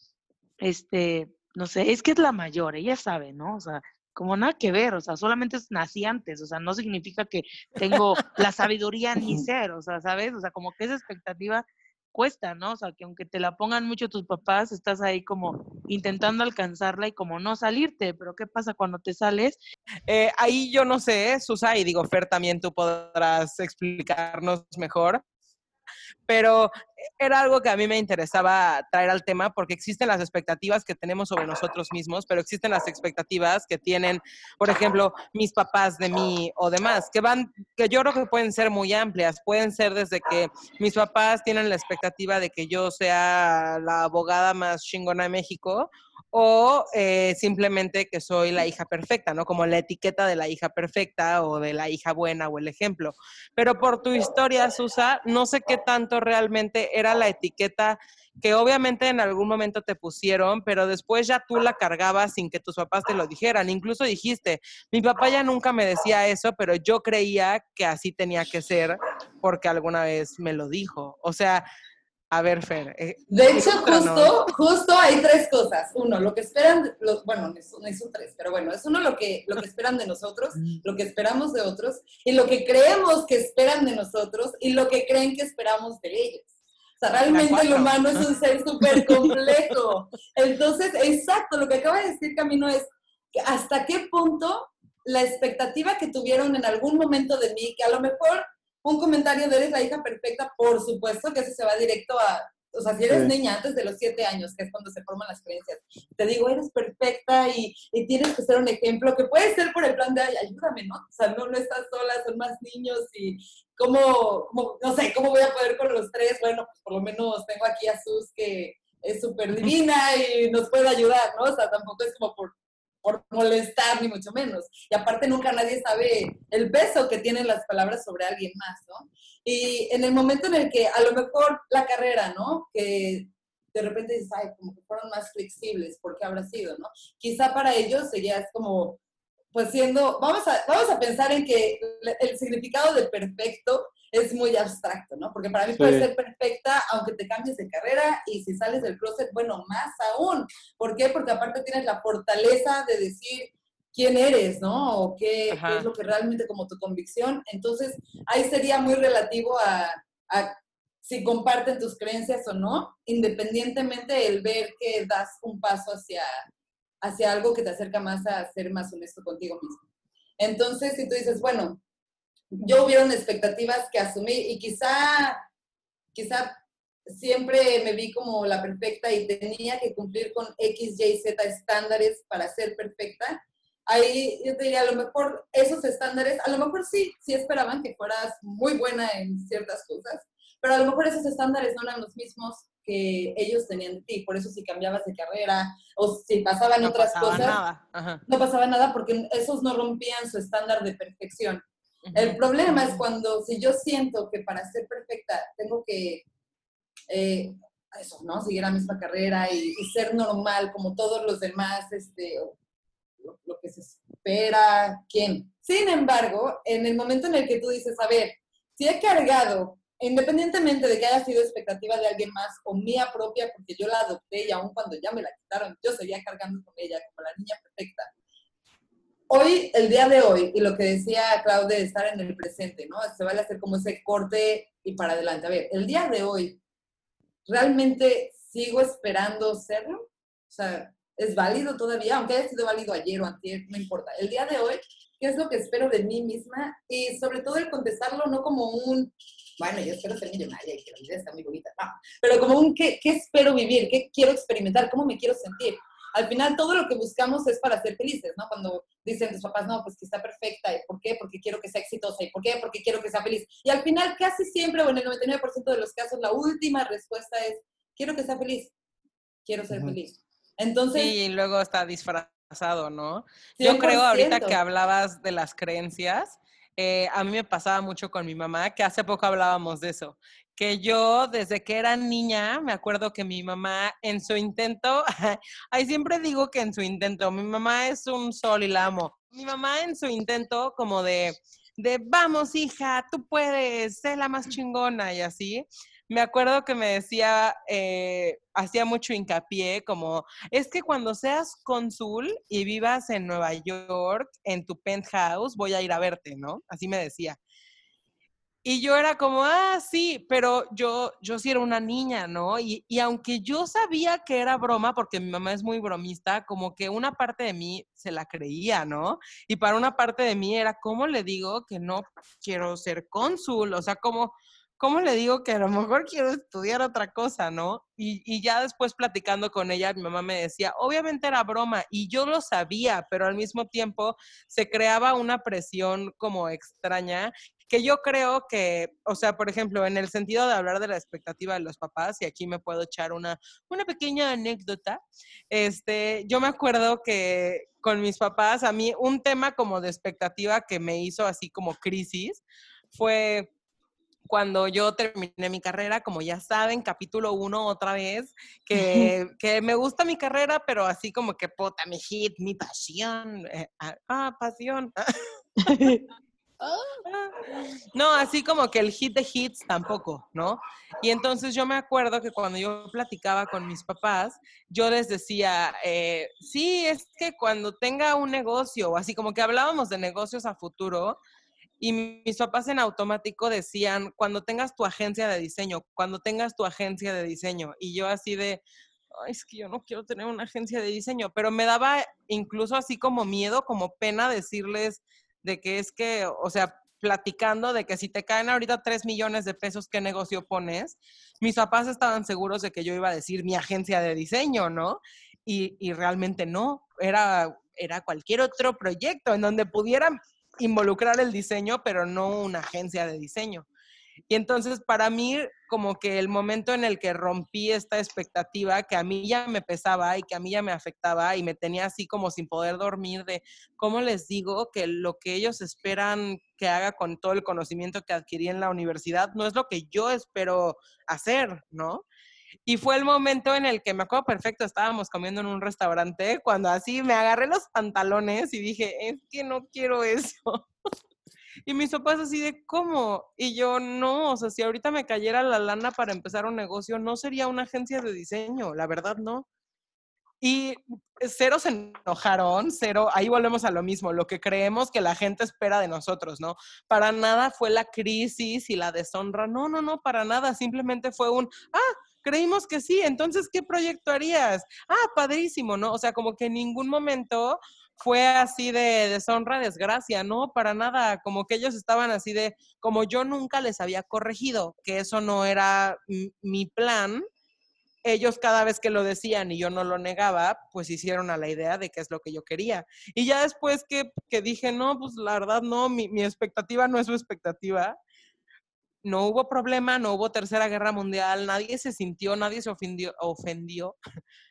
D: este, no sé, es que es la mayor, ella sabe, ¿no? O sea, como nada que ver, o sea, solamente es nací antes, o sea, no significa que tengo la sabiduría ni ser, o sea, ¿sabes? O sea, como que esa expectativa cuesta, ¿no? O sea, que aunque te la pongan mucho tus papás, estás ahí como intentando alcanzarla y como no salirte, pero ¿qué pasa cuando te sales?
E: Eh, ahí yo no sé, Susa, y digo, Fer, también tú podrás explicarnos mejor, pero era algo que a mí me interesaba traer al tema porque existen las expectativas que tenemos sobre nosotros mismos, pero existen las expectativas que tienen, por ejemplo, mis papás de mí o demás, que van, que yo creo que pueden ser muy amplias, pueden ser desde que mis papás tienen la expectativa de que yo sea la abogada más chingona de México o eh, simplemente que soy la hija perfecta, ¿no? Como la etiqueta de la hija perfecta o de la hija buena o el ejemplo. Pero por tu historia, Susa, no sé qué tanto realmente era la etiqueta que obviamente en algún momento te pusieron, pero después ya tú la cargabas sin que tus papás te lo dijeran. Incluso dijiste, mi papá ya nunca me decía eso, pero yo creía que así tenía que ser porque alguna vez me lo dijo. O sea, a ver, Fer.
F: Eh, de hecho, justo, justo hay tres cosas. Uno, lo que esperan, los, bueno, no son tres, pero bueno, es uno lo que, lo que esperan de nosotros, lo que esperamos de otros, y lo que creemos que esperan de nosotros, y lo que creen que esperamos de ellos. O sea, realmente el humano es un ser súper complejo. Entonces, exacto, lo que acaba de decir Camino es que hasta qué punto la expectativa que tuvieron en algún momento de mí, que a lo mejor un comentario de eres la hija perfecta, por supuesto que eso se va directo a, o sea, si eres niña antes de los siete años, que es cuando se forman las creencias, te digo, eres perfecta y, y, tienes que ser un ejemplo, que puede ser por el plan de, ay, ayúdame, ¿no? O sea, no, no estás sola, son más niños y cómo, no sé, ¿cómo voy a poder con los tres? Bueno, pues por lo menos tengo aquí a Sus que es súper divina y nos puede ayudar, ¿no? O sea, tampoco es como por por molestar, ni mucho menos. Y aparte nunca nadie sabe el peso que tienen las palabras sobre alguien más, ¿no? Y en el momento en el que a lo mejor la carrera, ¿no? Que de repente dices, ay, como que fueron más flexibles, ¿por qué habrá sido, no? Quizá para ellos sería como, pues siendo, vamos a, vamos a pensar en que el significado de perfecto es muy abstracto, ¿no? Porque para mí puede ser perfecta aunque te cambies de carrera y si sales del closet, bueno, más aún. ¿Por qué? Porque aparte tienes la fortaleza de decir quién eres, ¿no? O qué, es lo que realmente como tu convicción. Entonces, ahí sería muy relativo a, a si comparten tus creencias o no, independientemente el ver que das un paso hacia, hacia algo que te acerca más a ser más honesto contigo mismo. Entonces, si tú dices, bueno, yo hubieron expectativas que asumí y quizá, quizá siempre me vi como la perfecta y tenía que cumplir con X, Y, Z estándares para ser perfecta. Ahí yo te diría, a lo mejor esos estándares, a lo mejor sí, sí esperaban que fueras muy buena en ciertas cosas, pero a lo mejor esos estándares no eran los mismos que ellos tenían de ti. Por eso si cambiabas de carrera o si pasaban otras cosas, no pasaba nada porque esos no rompían su estándar de perfección. El problema es cuando, si yo siento que para ser perfecta tengo que, eh, eso, ¿no? Seguir la misma carrera y, ser normal como todos los demás, este, lo, lo, que se espera, ¿quién? Sin embargo, en el momento en el que tú dices, a ver, si he cargado, independientemente de que haya sido expectativa de alguien más o mía propia, porque yo la adopté y aún cuando ya me la quitaron, yo seguía cargando con ella como la niña perfecta hoy, el día de hoy, y lo que decía Claudia de estar en el presente, ¿no? Se vale hacer como ese corte y para adelante. A ver, el día de hoy, ¿realmente sigo esperando serlo? O sea, ¿es válido todavía? Aunque haya sido válido ayer o antes, no importa. El día de hoy, ¿qué es lo que espero de mí misma? Y sobre todo el contestarlo no como un, bueno, yo espero ser millonaria y que la vida está muy bonita, no, pero como un, ¿qué, qué espero vivir? ¿Qué quiero experimentar? ¿Cómo me quiero sentir? al final todo lo que buscamos es para ser felices, ¿no? Cuando dicen tus papás, no, pues que está perfecta, ¿y por qué? Porque quiero que sea exitosa, ¿y por qué? Porque quiero que sea feliz. Y al final casi siempre, o en el 99% de los casos, la última respuesta es, quiero que sea feliz, quiero ser feliz. Entonces...
E: Sí, y luego está disfrazado, ¿no? Yo creo ahorita que hablabas de las creencias, eh, a mí me pasaba mucho con mi mamá, que hace poco hablábamos de eso, que yo desde que era niña, me acuerdo que mi mamá en su intento, ahí siempre digo que en su intento, mi mamá es un sol y la amo. Mi mamá en su intento como de, de vamos hija, tú puedes, sé la más chingona y así. Me acuerdo que me decía, eh, hacía mucho hincapié, como, es que cuando seas cónsul y vivas en Nueva York, en tu penthouse, voy a ir a verte, ¿no? Así me decía. Y yo era como, ah, sí, pero yo, yo sí era una niña, ¿no? Y, y, aunque yo sabía que era broma, porque mi mamá es muy bromista, como que una parte de mí se la creía, ¿no? Y para una parte de mí era, ¿cómo le digo que no quiero ser cónsul? O sea, como ¿cómo le digo que a lo mejor quiero estudiar otra cosa, no? Y, ya después platicando con ella, mi mamá me decía, obviamente era broma, y yo lo sabía, pero al mismo tiempo se creaba una presión como extraña que yo creo que, o sea, por ejemplo, en el sentido de hablar de la expectativa de los papás, y aquí me puedo echar una, una pequeña anécdota, este, yo me acuerdo que con mis papás, a mí un tema como de expectativa que me hizo así como crisis fue cuando yo terminé mi carrera, como ya saben, capítulo uno otra vez, que, que, me gusta mi carrera, pero así como que puta, mi hit, mi pasión. Eh, ah, ah, pasión. No, así como que el hit de hits tampoco, ¿no? Y entonces yo me acuerdo que cuando yo platicaba con mis papás, yo les decía, eh, sí, es que cuando tenga un negocio, así como que hablábamos de negocios a futuro, y mis papás en automático decían, cuando tengas tu agencia de diseño, cuando tengas tu agencia de diseño. Y yo así de, Ay, es que yo no quiero tener una agencia de diseño, pero me daba incluso así como miedo, como pena decirles de que es que, o sea, platicando de que si te caen ahorita 3 millones de pesos, ¿qué negocio pones? Mis papás estaban seguros de que yo iba a decir mi agencia de diseño, ¿no? Y, y realmente no, era, era cualquier otro proyecto en donde pudieran involucrar el diseño, pero no una agencia de diseño. Y entonces para mí, como que el momento en el que rompí esta expectativa que a mí ya me pesaba y que a mí ya me afectaba y me tenía así como sin poder dormir de cómo les digo que lo que ellos esperan que haga con todo el conocimiento que adquirí en la universidad no es lo que yo espero hacer, ¿no? Y fue el momento en el que me acuerdo perfecto, estábamos comiendo en un restaurante, cuando así me agarré los pantalones y dije, es que no quiero eso. Y mis papás así de, ¿cómo? Y yo, no, o sea, si ahorita me cayera la lana para empezar un negocio, no sería una agencia de diseño, la verdad no. Y cero se enojaron, cero, ahí volvemos a lo mismo, lo que creemos que la gente espera de nosotros, ¿no? Para nada fue la crisis y la deshonra, no, no, no, para nada, simplemente fue un, ah, creímos que sí, entonces, ¿qué proyecto harías? Ah, padrísimo, ¿no? O sea, como que en ningún momento fue así de deshonra, desgracia, no, para nada, como que ellos estaban así de, como yo nunca les había corregido, que eso no era mi plan, ellos cada vez que lo decían y yo no lo negaba, pues hicieron a la idea de qué es lo que yo quería. Y ya después que, que dije, no, pues la verdad no, mi, mi expectativa no es su expectativa, no hubo problema, no hubo tercera guerra mundial, nadie se sintió, nadie se ofendió, ofendió.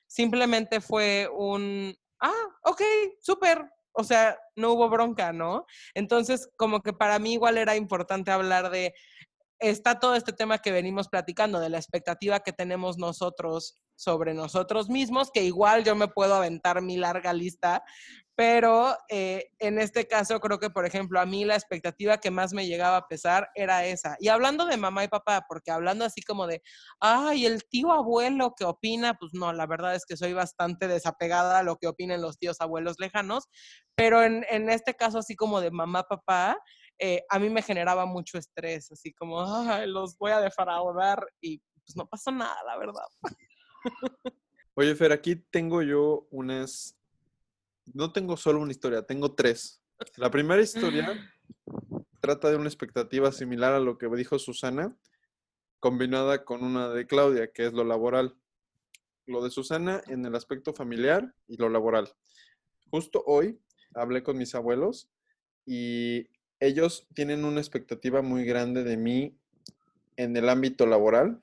E: simplemente fue un, ah, ok, súper, o sea, no hubo bronca, ¿no? Entonces, como que para mí igual era importante hablar de, está todo este tema que venimos platicando, de la expectativa que tenemos nosotros sobre nosotros mismos, que igual yo me puedo aventar mi larga lista, pero eh, en este caso creo que, por ejemplo, a mí la expectativa que más me llegaba a pesar era esa. Y hablando de mamá y papá, porque hablando así como de, ay, el tío abuelo que opina, pues no, la verdad es que soy bastante desapegada a lo que opinen los tíos abuelos lejanos, pero en, en este caso así como de mamá, papá, eh, a mí me generaba mucho estrés, así como, ay, los voy a defraudar y pues no pasó nada, la verdad.
G: Oye, Fer, aquí tengo yo unas no tengo solo una historia, tengo tres. La primera historia trata de una expectativa similar a lo que dijo Susana, combinada con una de Claudia, que es lo laboral. Lo de Susana en el aspecto familiar y lo laboral. Justo hoy hablé con mis abuelos y ellos tienen una expectativa muy grande de mí en el ámbito laboral.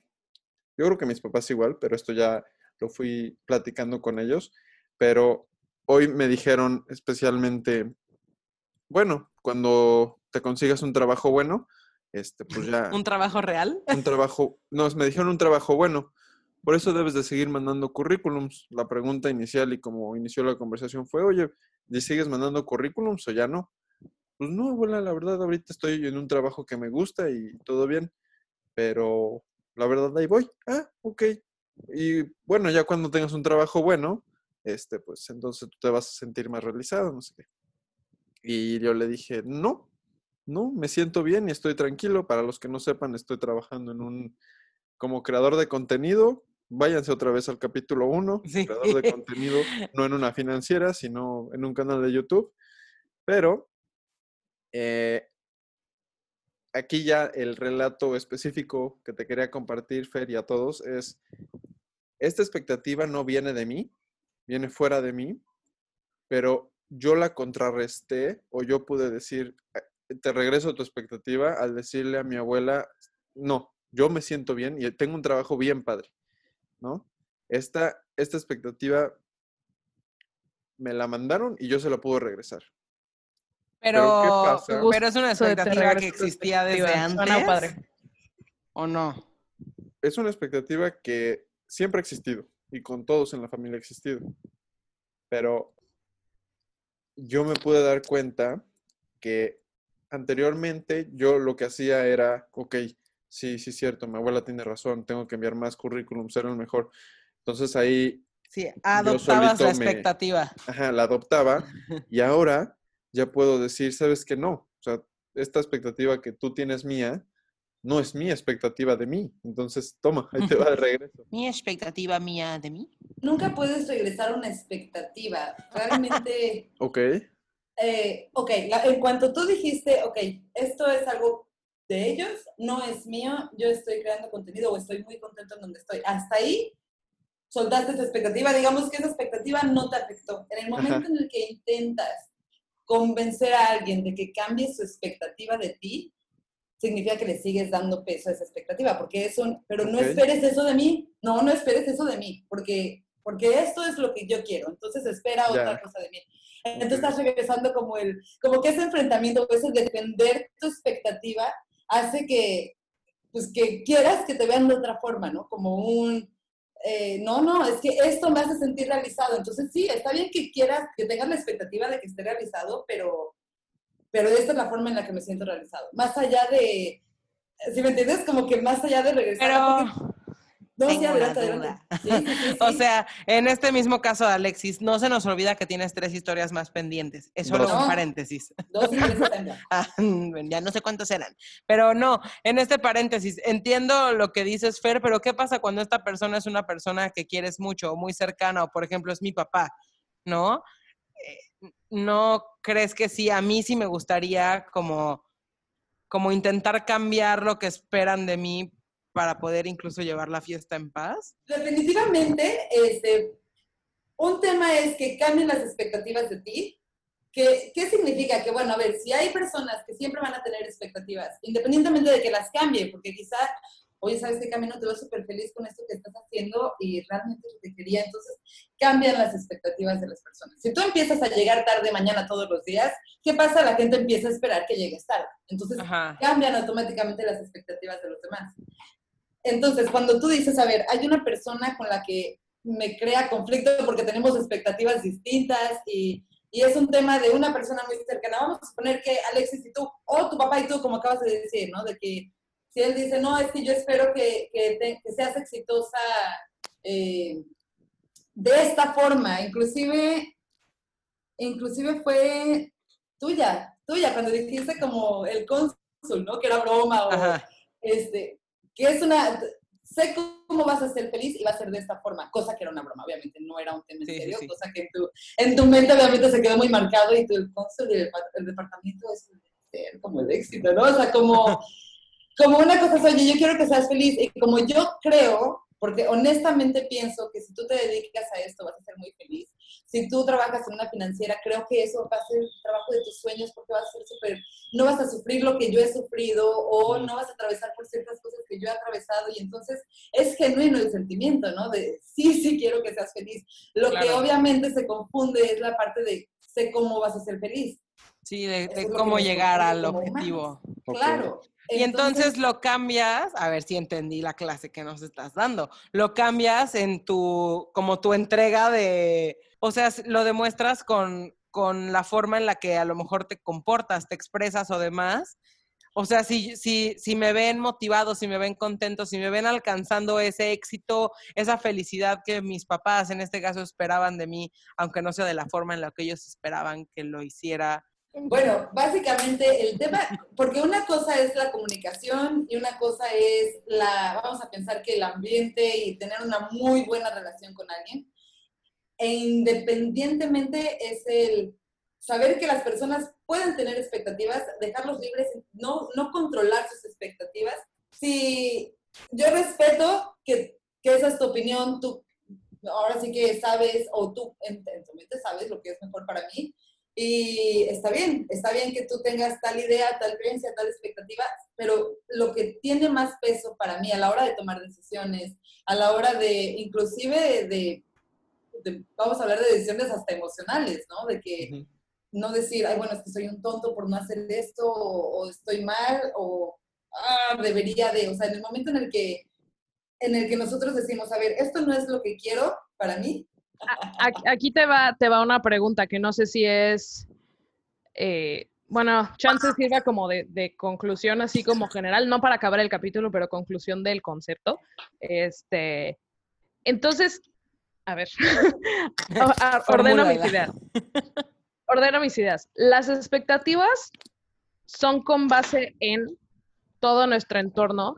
G: Yo creo que mis papás igual, pero esto ya lo fui platicando con ellos. Pero hoy me dijeron especialmente, bueno, cuando te consigas un trabajo bueno, este, pues ya...
E: ¿Un trabajo real?
G: Un trabajo, no, me dijeron un trabajo bueno. Por eso debes de seguir mandando currículums. La pregunta inicial y como inició la conversación fue, oye, ¿sigues mandando currículums o ya no? Pues no, abuela, la verdad ahorita estoy en un trabajo que me gusta y todo bien, pero la verdad ahí voy. Ah, ok. Y bueno, ya cuando tengas un trabajo bueno, este, pues entonces tú te vas a sentir más realizado, no sé qué. Y yo le dije, no, no, me siento bien y estoy tranquilo. Para los que no sepan, estoy trabajando en un, como creador de contenido. Váyanse otra vez al capítulo 1, creador de contenido, no en una financiera, sino en un canal de YouTube. Pero eh, aquí ya el relato específico que te quería compartir, Fer, y a todos, es, esta expectativa no viene de mí, viene fuera de mí, pero yo la contrarresté o yo pude decir, eh, te regreso a tu expectativa al decirle a mi abuela, no, yo me siento bien y tengo un trabajo bien padre, ¿no? Esta, esta expectativa me la mandaron y yo se la pude regresar.
E: Pero, pero, es una expectativa que existía desde antes. ¿O no?
G: Es una expectativa que siempre ha existido y con todos en la familia ha existido. Pero yo me pude dar cuenta que anteriormente yo lo que hacía era, ok, sí, sí es cierto, mi abuela tiene razón, tengo que enviar más currículum, ser el mejor. Entonces ahí...
E: Sí, adoptabas la expectativa.
G: ajá, la adoptaba y ahora ya puedo decir, sabes que no, o sea, esta expectativa que tú tienes mía, no es mi expectativa de mí. Entonces, toma, ahí te va de regreso.
E: ¿Mi expectativa mía de mí?
F: Nunca puedes regresar a una expectativa. Realmente...
G: ok.
F: Eh, ok, en cuanto tú dijiste, ok, esto es algo de ellos, no es mío, yo estoy creando contenido o estoy muy contento en donde estoy. Hasta ahí soltaste esa expectativa, digamos que esa expectativa no te afectó. En el momento en el que intentas convencer a alguien de que cambie su expectativa de ti, significa que le sigues dando peso a esa expectativa, porque es un, pero no esperes eso de mí, no, no esperes eso de mí, porque, porque esto es lo que yo quiero, entonces espera otra cosa de mí. Entonces estás regresando como el, como que ese enfrentamiento, ese defender tu expectativa, hace que, pues que quieras que te vean de otra forma, ¿no? Como un, eh, no, no, es que esto me hace sentir realizado. Entonces sí, está bien que quieras, que tengas la expectativa de que esté realizado, pero, pero esta es la forma en la que me siento realizado. Más allá de, si me entiendes, como que más allá de regresar.
E: No, sí, adelante, adelante. o sea, en este mismo caso de Alexis, no se nos olvida que tienes tres historias más pendientes. Es solo un paréntesis.
F: Dos
E: ah, ya no sé cuántos eran. Pero no, en este paréntesis, entiendo lo que dices, Fer, pero ¿qué pasa cuando esta persona es una persona que quieres mucho o muy cercana, o por ejemplo es mi papá, ¿no? ¿No crees que sí? A mí sí me gustaría como, como intentar cambiar lo que esperan de mí para poder incluso llevar la fiesta en paz?
F: Definitivamente, este, un tema es que cambien las expectativas de ti. ¿Qué, ¿Qué significa? Que, bueno, a ver, si hay personas que siempre van a tener expectativas, independientemente de que las cambien, porque quizá oye, ¿sabes qué camino? Te veo súper feliz con esto que estás haciendo y realmente lo que quería. Entonces, cambian las expectativas de las personas. Si tú empiezas a llegar tarde mañana todos los días, ¿qué pasa? La gente empieza a esperar que llegues tarde. Entonces, cambian automáticamente las expectativas de los demás. Entonces, cuando tú dices, a ver, hay una persona con la que me crea conflicto porque tenemos expectativas distintas y, y, es un tema de una persona muy cercana. Vamos a suponer que Alexis y tú, o tu papá y tú, como acabas de decir, ¿no? De que si él dice, no, es que yo espero que, que, seas exitosa eh, de esta forma, inclusive, inclusive fue tuya, tuya, cuando dijiste como el cónsul, ¿no? Que era broma o, este, que es una, sé cómo vas a ser feliz y va a ser de esta forma, cosa que era una broma, obviamente no era un tema en serio, cosa que en tu, en tu mente obviamente se quedó muy marcado y tu el cónsul y el, departamento es como el éxito, ¿no? O sea, como, como una cosa es, oye, yo quiero que seas feliz y como yo creo, porque honestamente pienso que si tú te dedicas a esto vas a ser muy feliz. Si tú trabajas en una financiera, creo que eso va a ser el trabajo de tus sueños porque vas a ser súper, no vas a sufrir lo que yo he sufrido o no vas a atravesar por ciertas cosas que yo he atravesado y entonces es genuino el sentimiento, ¿no? De sí, sí quiero que seas feliz. Lo que obviamente se confunde es la parte de sé cómo vas a ser feliz.
E: Sí, de, cómo llegar al objetivo.
F: Claro.
E: Y entonces lo cambias, a ver si entendí la clase que nos estás dando, lo cambias en tu, como tu entrega de, o sea, lo demuestras con, con la forma en la que a lo mejor te comportas, te expresas o demás. O sea, si, si, si me ven motivados, si me ven contentos, si me ven alcanzando ese éxito, esa felicidad que mis papás en este caso esperaban de mí, aunque no sea de la forma en la que ellos esperaban que lo hiciera,
F: Bueno, básicamente el tema, porque una cosa es la comunicación y una cosa es la, vamos a pensar que el ambiente y tener una muy buena relación con alguien. E independientemente es el saber que las personas pueden tener expectativas, dejarlos libres, no, no controlar sus expectativas. Si yo respeto que, que esa es tu opinión, tú ahora sí que sabes, o tú en, tu mente sabes lo que es mejor para mí, y está bien, está bien que tú tengas tal idea, tal creencia, tal expectativa, pero lo que tiene más peso para mí a la hora de tomar decisiones, a la hora de, inclusive de, vamos a hablar de decisiones hasta emocionales, ¿no? De que no decir, ay, bueno, es que soy un tonto por no hacer esto, o, estoy mal, o ah, debería de, o sea, en el momento en el que en el que nosotros decimos, a ver, esto no es lo que quiero para mí,
B: Aquí te va, te va una pregunta que no sé si es, eh, bueno, chance sirva como de, conclusión, así como general, no para acabar el capítulo, pero conclusión del concepto. Este, entonces, a ver, ordeno mis ideas. Ordeno mis ideas. Las expectativas son con base en todo nuestro entorno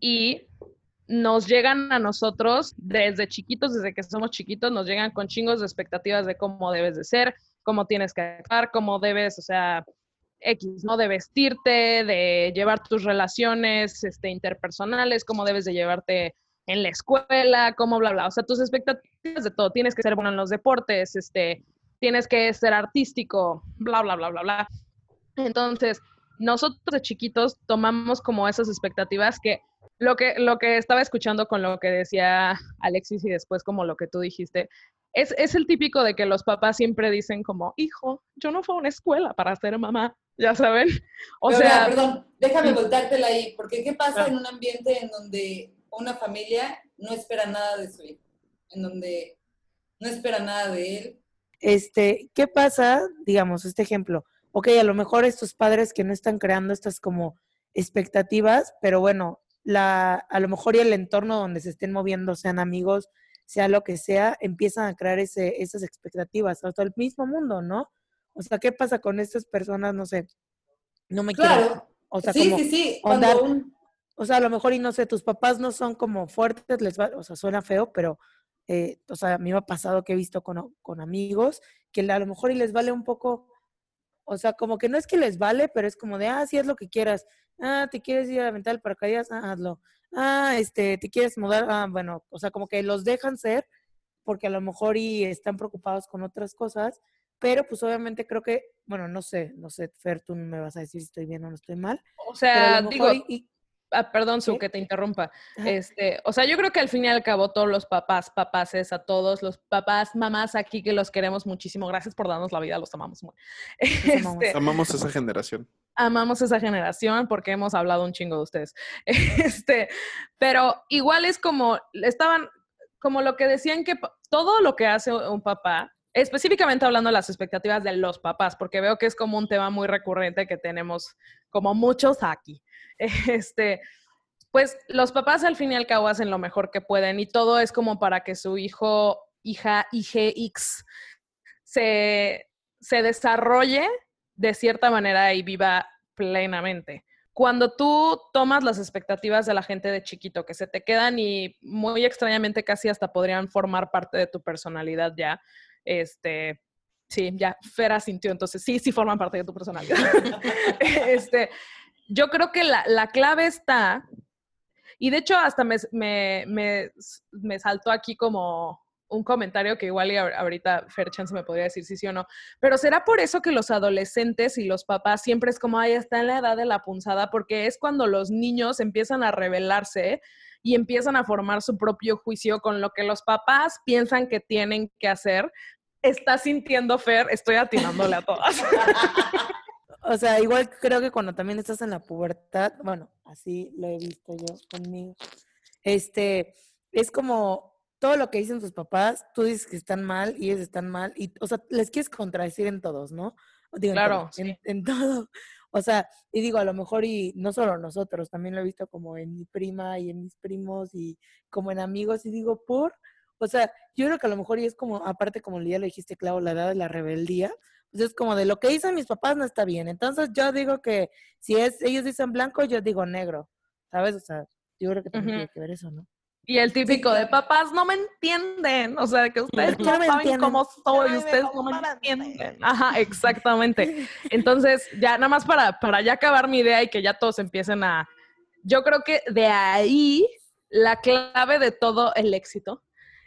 B: y nos llegan a nosotros desde chiquitos, desde que somos chiquitos, nos llegan con chingos de expectativas de cómo debes de ser, cómo tienes que actuar, cómo debes, o sea, X, ¿no? De vestirte, de llevar tus relaciones este, interpersonales, cómo debes de llevarte en la escuela, cómo bla, bla. O sea, tus expectativas de todo. Tienes que ser bueno en los deportes, este, tienes que ser artístico, bla, bla, bla, bla, bla. Entonces, nosotros de chiquitos tomamos como esas expectativas que lo que, lo que estaba escuchando con lo que decía Alexis y después como lo que tú dijiste, es, es, el típico de que los papás siempre dicen como, hijo, yo no fui a una escuela para ser mamá, ya saben.
F: O sea, perdón, déjame voltártela ahí, porque ¿qué pasa en un ambiente en donde una familia no espera nada de su hijo? En donde no espera nada de él.
D: Este, ¿qué pasa, digamos, este ejemplo? Ok, a lo mejor estos padres que no están creando estas como expectativas, pero bueno, la, a lo mejor y el entorno donde se estén moviendo, sean amigos, sea lo que sea, empiezan a crear ese, esas expectativas, hasta el mismo mundo, ¿no? O sea, ¿qué pasa con estas personas? No sé, no me
F: claro.
D: o sea,
F: sí, sí, sí,
D: o sea, a lo mejor y no sé, tus papás no son como fuertes, les va, o sea, suena feo, pero, eh, o sea, a mí me ha pasado que he visto con, con amigos que a lo mejor y les vale un poco, o sea, como que no es que les vale, pero es como de, ah, sí es lo que quieras. Ah, ¿te quieres ir a la venta del paracaídas? Ah, hazlo. Ah, este, ¿te quieres mudar? Ah, bueno, o sea, como que los dejan ser porque a lo mejor y están preocupados con otras cosas, pero pues obviamente creo que, bueno, no sé, no sé, Fer, tú me vas a decir si estoy bien o no estoy mal.
B: O sea, digo, Ah, perdón, Su, que te interrumpa. Este, o sea, yo creo que al fin y al cabo todos los papás, papaces, a todos los papás, mamás aquí que los queremos muchísimo. Gracias por darnos la vida, los amamos.
G: Este, amamos esa generación.
B: Amamos esa generación porque hemos hablado un chingo de ustedes. Este, pero igual es como, estaban, como lo que decían que todo lo que hace un papá específicamente hablando de las expectativas de los papás, porque veo que es como un tema muy recurrente que tenemos como muchos aquí. Este, pues los papás al fin y al cabo hacen lo mejor que pueden y todo es como para que su hijo, hija, IGX se, se desarrolle de cierta manera y viva plenamente. Cuando tú tomas las expectativas de la gente de chiquito que se te quedan y muy extrañamente casi hasta podrían formar parte de tu personalidad ya, este, sí, ya Fera sintió, entonces sí, sí forman parte de tu personalidad. este, yo creo que la, la, clave está, y de hecho hasta me, me, me, me, saltó aquí como un comentario que igual y ahorita Fer Chance me podría decir si sí o no, pero será por eso que los adolescentes y los papás siempre es como, ay, está en la edad de la punzada, porque es cuando los niños empiezan a rebelarse y empiezan a formar su propio juicio con lo que los papás piensan que tienen que hacer. Está sintiendo Fer, estoy atinándole a todas.
D: o sea, igual creo que cuando también estás en la pubertad, bueno, así lo he visto yo conmigo, este, es como todo lo que dicen tus papás, tú dices que están mal y ellos están mal, y, o sea, les quieres contradecir en todos, ¿no?
B: claro,
D: en, todo. O sea, y digo, a lo mejor, y no solo nosotros, también lo he visto como en mi prima y en mis primos y como en amigos, y digo, por, o sea, yo creo que a lo mejor y es como, aparte como ya lo dijiste, claro, la edad de la rebeldía,
A: pues es como de lo que dicen mis papás no está bien. Entonces yo digo que si es ellos dicen blanco, yo digo negro, ¿sabes? O sea, yo creo que también tiene que ver eso, ¿no?
B: Y el típico de papás no me entienden, o sea, que ustedes no saben cómo soy, ustedes no me entienden. Ajá, exactamente. Entonces, ya nada más para, para ya acabar mi idea y que ya todos empiecen a... Yo creo que de ahí la clave de todo el éxito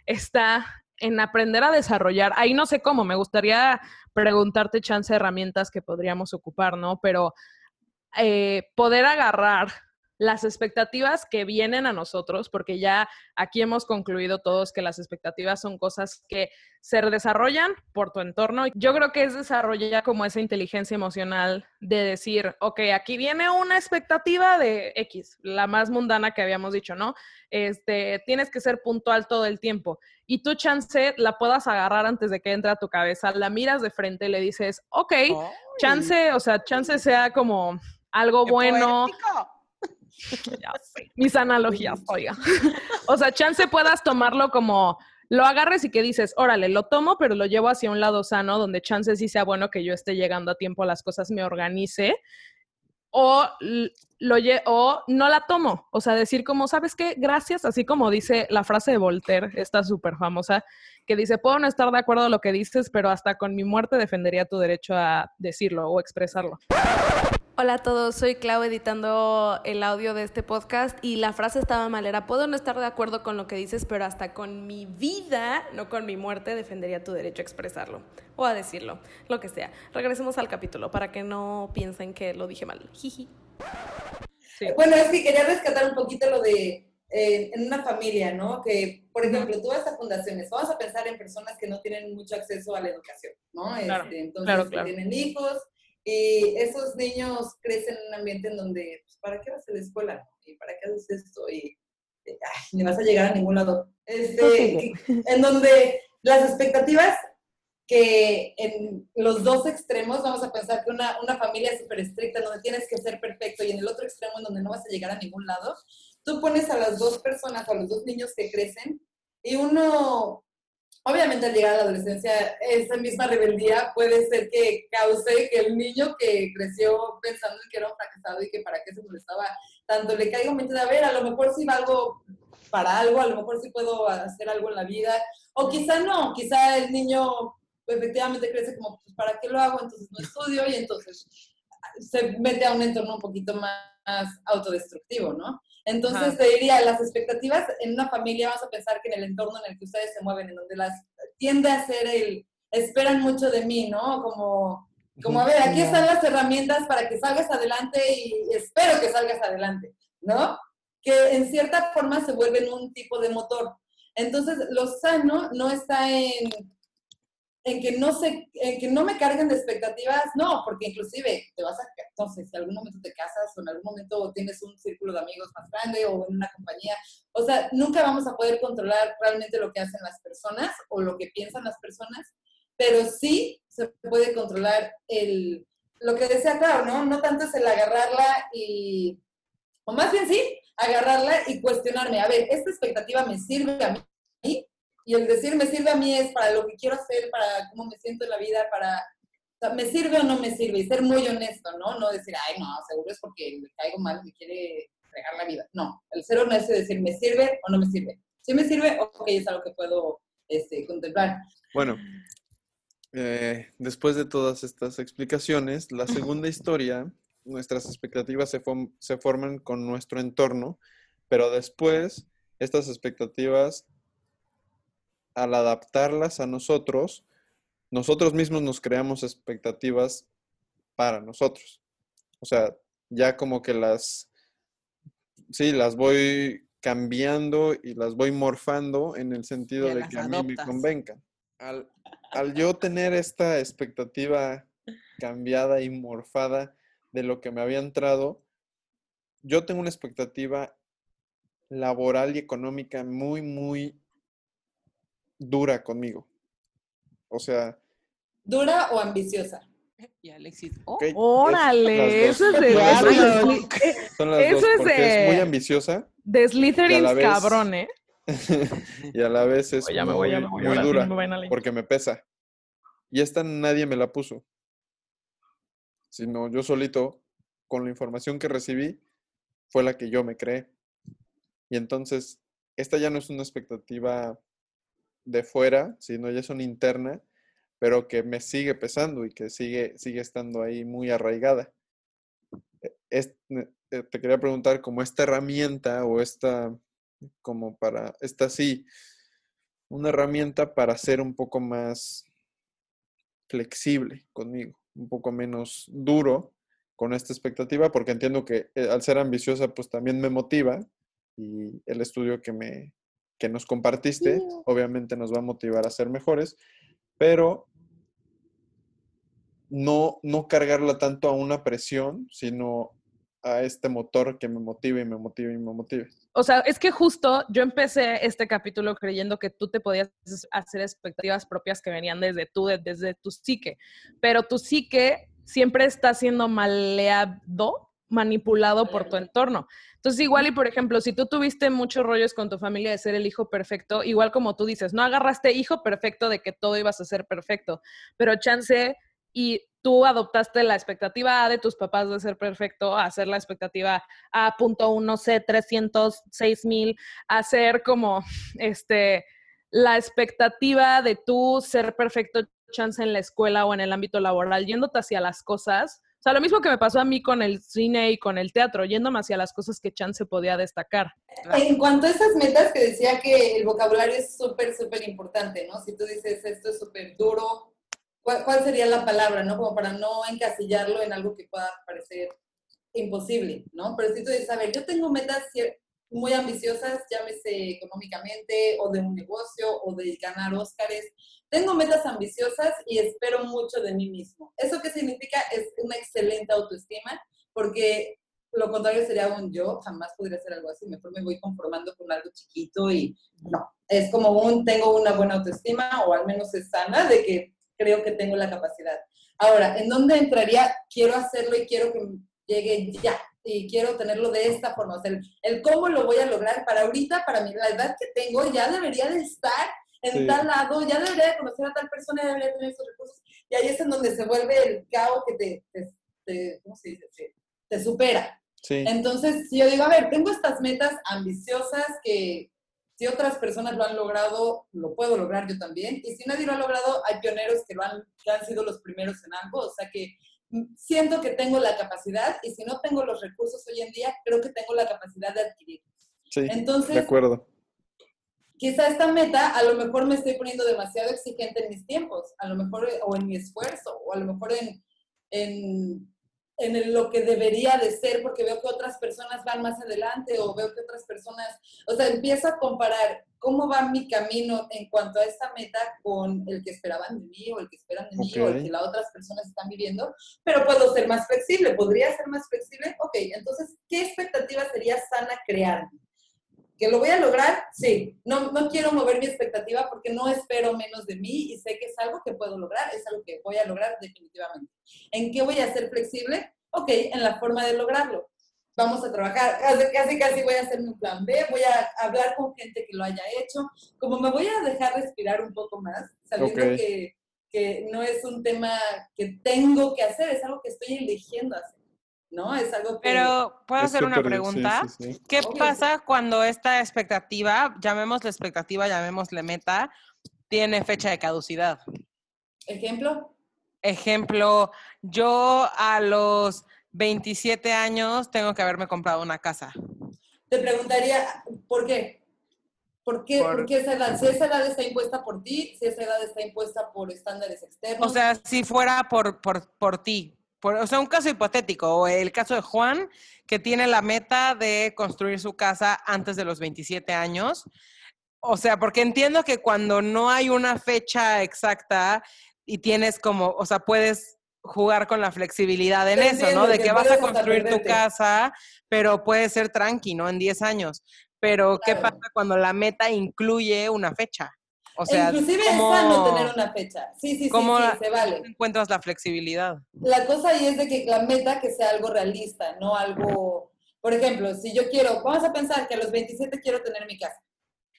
B: está en aprender a desarrollar. Ahí no sé cómo, me gustaría preguntarte chance de herramientas que podríamos ocupar, ¿no? Pero eh, poder agarrar las expectativas que vienen a nosotros, porque ya aquí hemos concluido todos que las expectativas son cosas que se desarrollan por tu entorno. Yo creo que es desarrollar como esa inteligencia emocional de decir, ok, aquí viene una expectativa de X, la más mundana que habíamos dicho, ¿no? Este, tienes que ser puntual todo el tiempo. Y tu chance la puedas agarrar antes de que entre a tu cabeza, la miras de frente y le dices, ok, chance, o sea, chance sea como algo bueno. Mis analogías, oiga. o sea, chance puedas tomarlo como lo agarres y que dices, órale, lo tomo, pero lo llevo hacia un lado sano, donde chance sí sea bueno que yo esté llegando a tiempo a las cosas, me organice. O, lo o no la tomo. O sea, decir como, ¿sabes qué? Gracias, así como dice la frase de Voltaire, esta súper famosa, que dice, puedo no estar de acuerdo con lo que dices, pero hasta con mi muerte defendería tu derecho a decirlo o expresarlo.
C: Hola a todos, soy Clau editando el audio de este podcast y la frase estaba mal, era puedo no estar de acuerdo con lo que dices, pero hasta con mi vida, no con mi muerte, defendería tu derecho a expresarlo o a decirlo, lo que sea. Regresemos al capítulo para que no piensen que lo dije mal. Jiji.
F: Bueno, es que quería rescatar un poquito lo de eh, en una familia, ¿no? Que, por ejemplo, tú vas a fundaciones, vamos a pensar en personas que no tienen mucho acceso a la educación, ¿no? Este, entonces, tienen hijos y esos niños crecen en un ambiente en donde, pues, ¿para qué vas a la escuela? ¿Y para qué haces esto? Y ay, ni vas a llegar a ningún lado. Este, en donde las expectativas que en los dos extremos, vamos a pensar que una, una familia súper estricta, donde tienes que ser perfecto, y en el otro extremo, en donde no vas a llegar a ningún lado, tú pones a las dos personas, a los dos niños que crecen, y uno Obviamente al llegar a la adolescencia, esa misma rebeldía puede ser que cause que el niño que creció pensando que era un fracasado y que para qué se molestaba tanto, le caiga un mente a ver, a lo mejor sí valgo para algo, a lo mejor sí puedo hacer algo en la vida, o quizá no, quizá el niño efectivamente crece como, pues, ¿para qué lo hago? Entonces no estudio y entonces se mete a un entorno un poquito más autodestructivo, ¿no? Entonces te diría, las expectativas en una familia, vamos a pensar que en el entorno en el que ustedes se mueven, en donde las tiende a ser el, esperan mucho de mí, ¿no? Como, como a ver, aquí están las herramientas para que salgas adelante y espero que salgas adelante, ¿no? Que en cierta forma se vuelven un tipo de motor. Entonces, lo sano no está en en que no se, en que no me carguen de expectativas, no, porque inclusive te vas a, entonces, si algún momento te casas o en algún momento tienes un círculo de amigos más grande o en una compañía, o sea, nunca vamos a poder controlar realmente lo que hacen las personas o lo que piensan las personas, pero sí se puede controlar el, lo que decía Clau, ¿no? No tanto es el agarrarla y, o más bien sí, agarrarla y cuestionarme, a ver, ¿esta expectativa me sirve a mí? Y el decir me sirve a mí es para lo que quiero hacer, para cómo me siento en la vida, para, o sea, ¿me sirve o no me sirve? Y ser muy honesto, ¿no? No decir, ay, no, seguro es porque me caigo mal, me quiere fregar la vida. No, el ser honesto es decir, ¿me sirve o no me sirve? Si me sirve, ok, es algo que puedo este, contemplar.
G: Bueno, eh, después de todas estas explicaciones, la segunda historia, nuestras expectativas se, se forman con nuestro entorno, pero después estas expectativas al adaptarlas a nosotros, nosotros mismos nos creamos expectativas para nosotros. O sea, ya como que las, sí, las voy cambiando y las voy morfando en el sentido de que a mí me convengan. Al, al yo tener esta expectativa cambiada y morfada de lo que me había entrado, yo tengo una expectativa laboral y económica muy, muy dura conmigo. O sea.
F: ¿Dura o ambiciosa?
D: Y Alexis.
B: Oh, ¡Órale! Eso es de.
G: Son las dos, porque es muy ambiciosa.
B: De Slytherin cabrón, ¿eh?
G: y a la vez es muy, dura porque me pesa. Y esta nadie me la puso. sino yo solito, con la información que recibí, fue la que yo me creé. Y entonces, esta ya no es una expectativa de fuera, sino ya es una interna, pero que me sigue pesando y que sigue, sigue estando ahí muy arraigada. E, eh, te quería preguntar, como esta herramienta o esta, como para, esta sí, una herramienta para ser un poco más flexible conmigo, un poco menos duro con esta expectativa, porque entiendo que eh, al ser ambiciosa, pues también me motiva y el estudio que, me, que nos compartiste, obviamente nos va a motivar a ser mejores, pero no, no cargarla tanto a una presión, sino a este motor que me motive y me motive y me motive.
B: O sea, es que justo yo empecé este capítulo creyendo que tú te podías hacer expectativas propias que venían desde tú, desde tu psique, pero tu psique siempre está siendo maleado, manipulado por tu entorno. Entonces, igual y por ejemplo, si tú tuviste muchos rollos con tu familia de ser el hijo perfecto, igual como tú dices, no agarraste hijo perfecto de que todo ibas a ser perfecto, pero chance y tú adoptaste la expectativa A de tus papás de ser perfecto a hacer la expectativa A punto uno C 306 mil, a ser como este la expectativa de tú ser perfecto chance en la escuela o en el ámbito laboral, yéndote hacia las cosas. O sea, lo mismo que me pasó a mí con el cine y con el teatro, yéndome hacia las cosas que chance podía destacar.
F: En cuanto a esas metas que decía que el vocabulario es súper, súper importante, ¿no? Si tú dices esto es súper duro, ¿cuál, sería la palabra, ¿no? Como para no encasillarlo en algo que pueda parecer imposible, ¿no? Pero si tú dices, a ver, yo tengo metas muy ambiciosas, llámese económicamente, o de un negocio, o de ganar Óscares. Tengo metas ambiciosas y espero mucho de mí mismo. ¿Eso qué significa? Es una excelente autoestima, porque lo contrario sería un yo, jamás podría ser algo así, mejor me voy conformando con algo chiquito y no, es como un tengo una buena autoestima o al menos es sana de que creo que tengo la capacidad. Ahora, ¿en dónde entraría? Quiero hacerlo y quiero que llegue ya. Y quiero tenerlo de esta forma. O sea, el, cómo lo voy a lograr para ahorita, para mí, la edad que tengo, ya debería de estar en tal lado, ya debería de conocer a tal persona, ya debería tener esos recursos. Y ahí es en donde se vuelve el caos que te, te, ¿cómo se dice? te supera. Sí. Entonces, si yo digo, a ver, tengo estas metas ambiciosas que, si otras personas lo han logrado, lo puedo lograr yo también. Y si nadie lo ha logrado, hay pioneros que, lo han, han sido los primeros en algo. O sea que mm, siento que tengo la capacidad y si no tengo los recursos hoy en día, creo que tengo la capacidad de adquirirlos.
G: Sí, Entonces, de acuerdo.
F: Quizá esta meta, a lo mejor me estoy poniendo demasiado exigente en mis tiempos, a lo mejor, o en mi esfuerzo, o a lo mejor en, en en lo que debería de ser porque veo que otras personas van más adelante o veo que otras personas, o sea, empiezo a comparar cómo va mi camino en cuanto a esta meta con el que esperaban de mí o el que esperan de mí o el que las otras personas están viviendo, pero puedo ser más flexible, podría ser más flexible, ok, entonces, ¿qué expectativa sería sana crear? ¿Que lo voy a lograr? Sí. No, no quiero mover mi expectativa porque no espero menos de mí y sé que es algo que puedo lograr, es algo que voy a lograr definitivamente. ¿En qué voy a ser flexible? Ok, en la forma de lograrlo. Vamos a trabajar, casi, casi, voy a hacer un plan B, voy a hablar con gente que lo haya hecho, como me voy a dejar respirar un poco más, sabiendo que, que no es un tema que tengo que hacer, es algo que estoy eligiendo hacer. ¿No? Es algo
E: que... Pero, ¿puedo hacer una pregunta? ¿Qué pasa cuando esta expectativa, llamémosle expectativa, llamémosle meta, tiene fecha de caducidad?
F: ¿Ejemplo?
E: Ejemplo, yo a los 27 años tengo que haberme comprado una casa.
F: Te preguntaría, ¿por qué? ¿Por qué, por... qué esa edad? Si esa edad está impuesta por ti, si esa edad está impuesta por estándares externos.
E: O sea, si fuera por, por, por ti, o sea, un caso hipotético, o el caso de Juan, que tiene la meta de construir su casa antes de los 27 años. O sea, porque entiendo que cuando no hay una fecha exacta y tienes como, o sea, puedes jugar con la flexibilidad en eso, ¿no? De que, vas a construir tu casa, pero puede ser tranqui, ¿no? En 10 años. Pero, ¿qué pasa cuando la meta incluye una fecha? O sea,
F: Inclusive es sano tener una fecha. Sí, sí, sí,
E: ¿cómo
F: se vale.
E: encuentras la flexibilidad?
F: La cosa ahí es de que la meta que sea algo realista, no algo... Por ejemplo, si yo quiero, vamos a pensar que a los 27 quiero tener mi casa.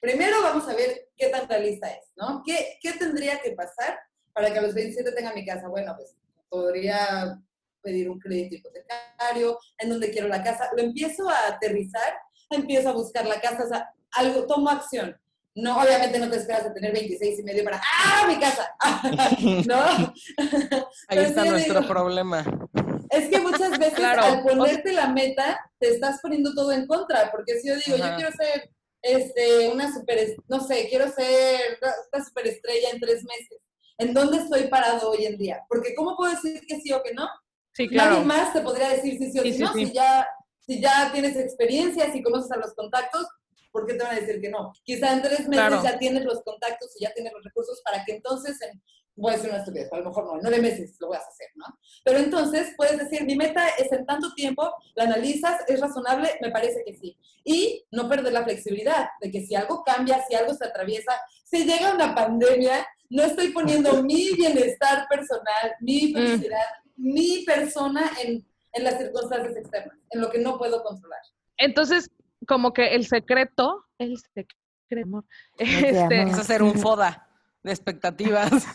F: Primero vamos a ver qué tan realista es, ¿no? ¿Qué, qué tendría que pasar para que a los 27 tenga mi casa? Bueno, pues podría pedir un crédito hipotecario, en dónde quiero la casa. Lo empiezo a aterrizar, empiezo a buscar la casa, o sea, algo, tomo acción. No, obviamente no te esperas a tener 26 y medio para, ¡ah, mi casa! ¿No?
E: Ahí está nuestro problema.
F: Es que muchas veces al ponerte la meta, te estás poniendo todo en contra, porque si yo digo, yo quiero ser este, una super, no sé, quiero ser una superestrella en tres meses. ¿En dónde estoy parado hoy en día? Porque ¿cómo puedo decir que sí o que no?
B: Sí, claro.
F: Nadie más te podría decir sí, sí o sí, no. Si, ya, si ya tienes experiencia, si conoces a los contactos, ¿por qué te van a decir que no? Quizá en tres meses ya tienes los contactos y ya tienes los recursos para que entonces en voy a decir una estupidez, a lo mejor no, en nueve meses lo voy a hacer, ¿no? Pero entonces puedes decir, mi meta es en tanto tiempo, la analizas, es razonable, me parece que sí. Y no perder la flexibilidad de que si algo cambia, si algo se atraviesa, si llega una pandemia, no estoy poniendo mi bienestar personal, mi felicidad, mi persona en, en las circunstancias externas, en lo que no puedo controlar.
B: Entonces, como que el secreto, el secreto, amor,
E: este, es hacer un foda de expectativas.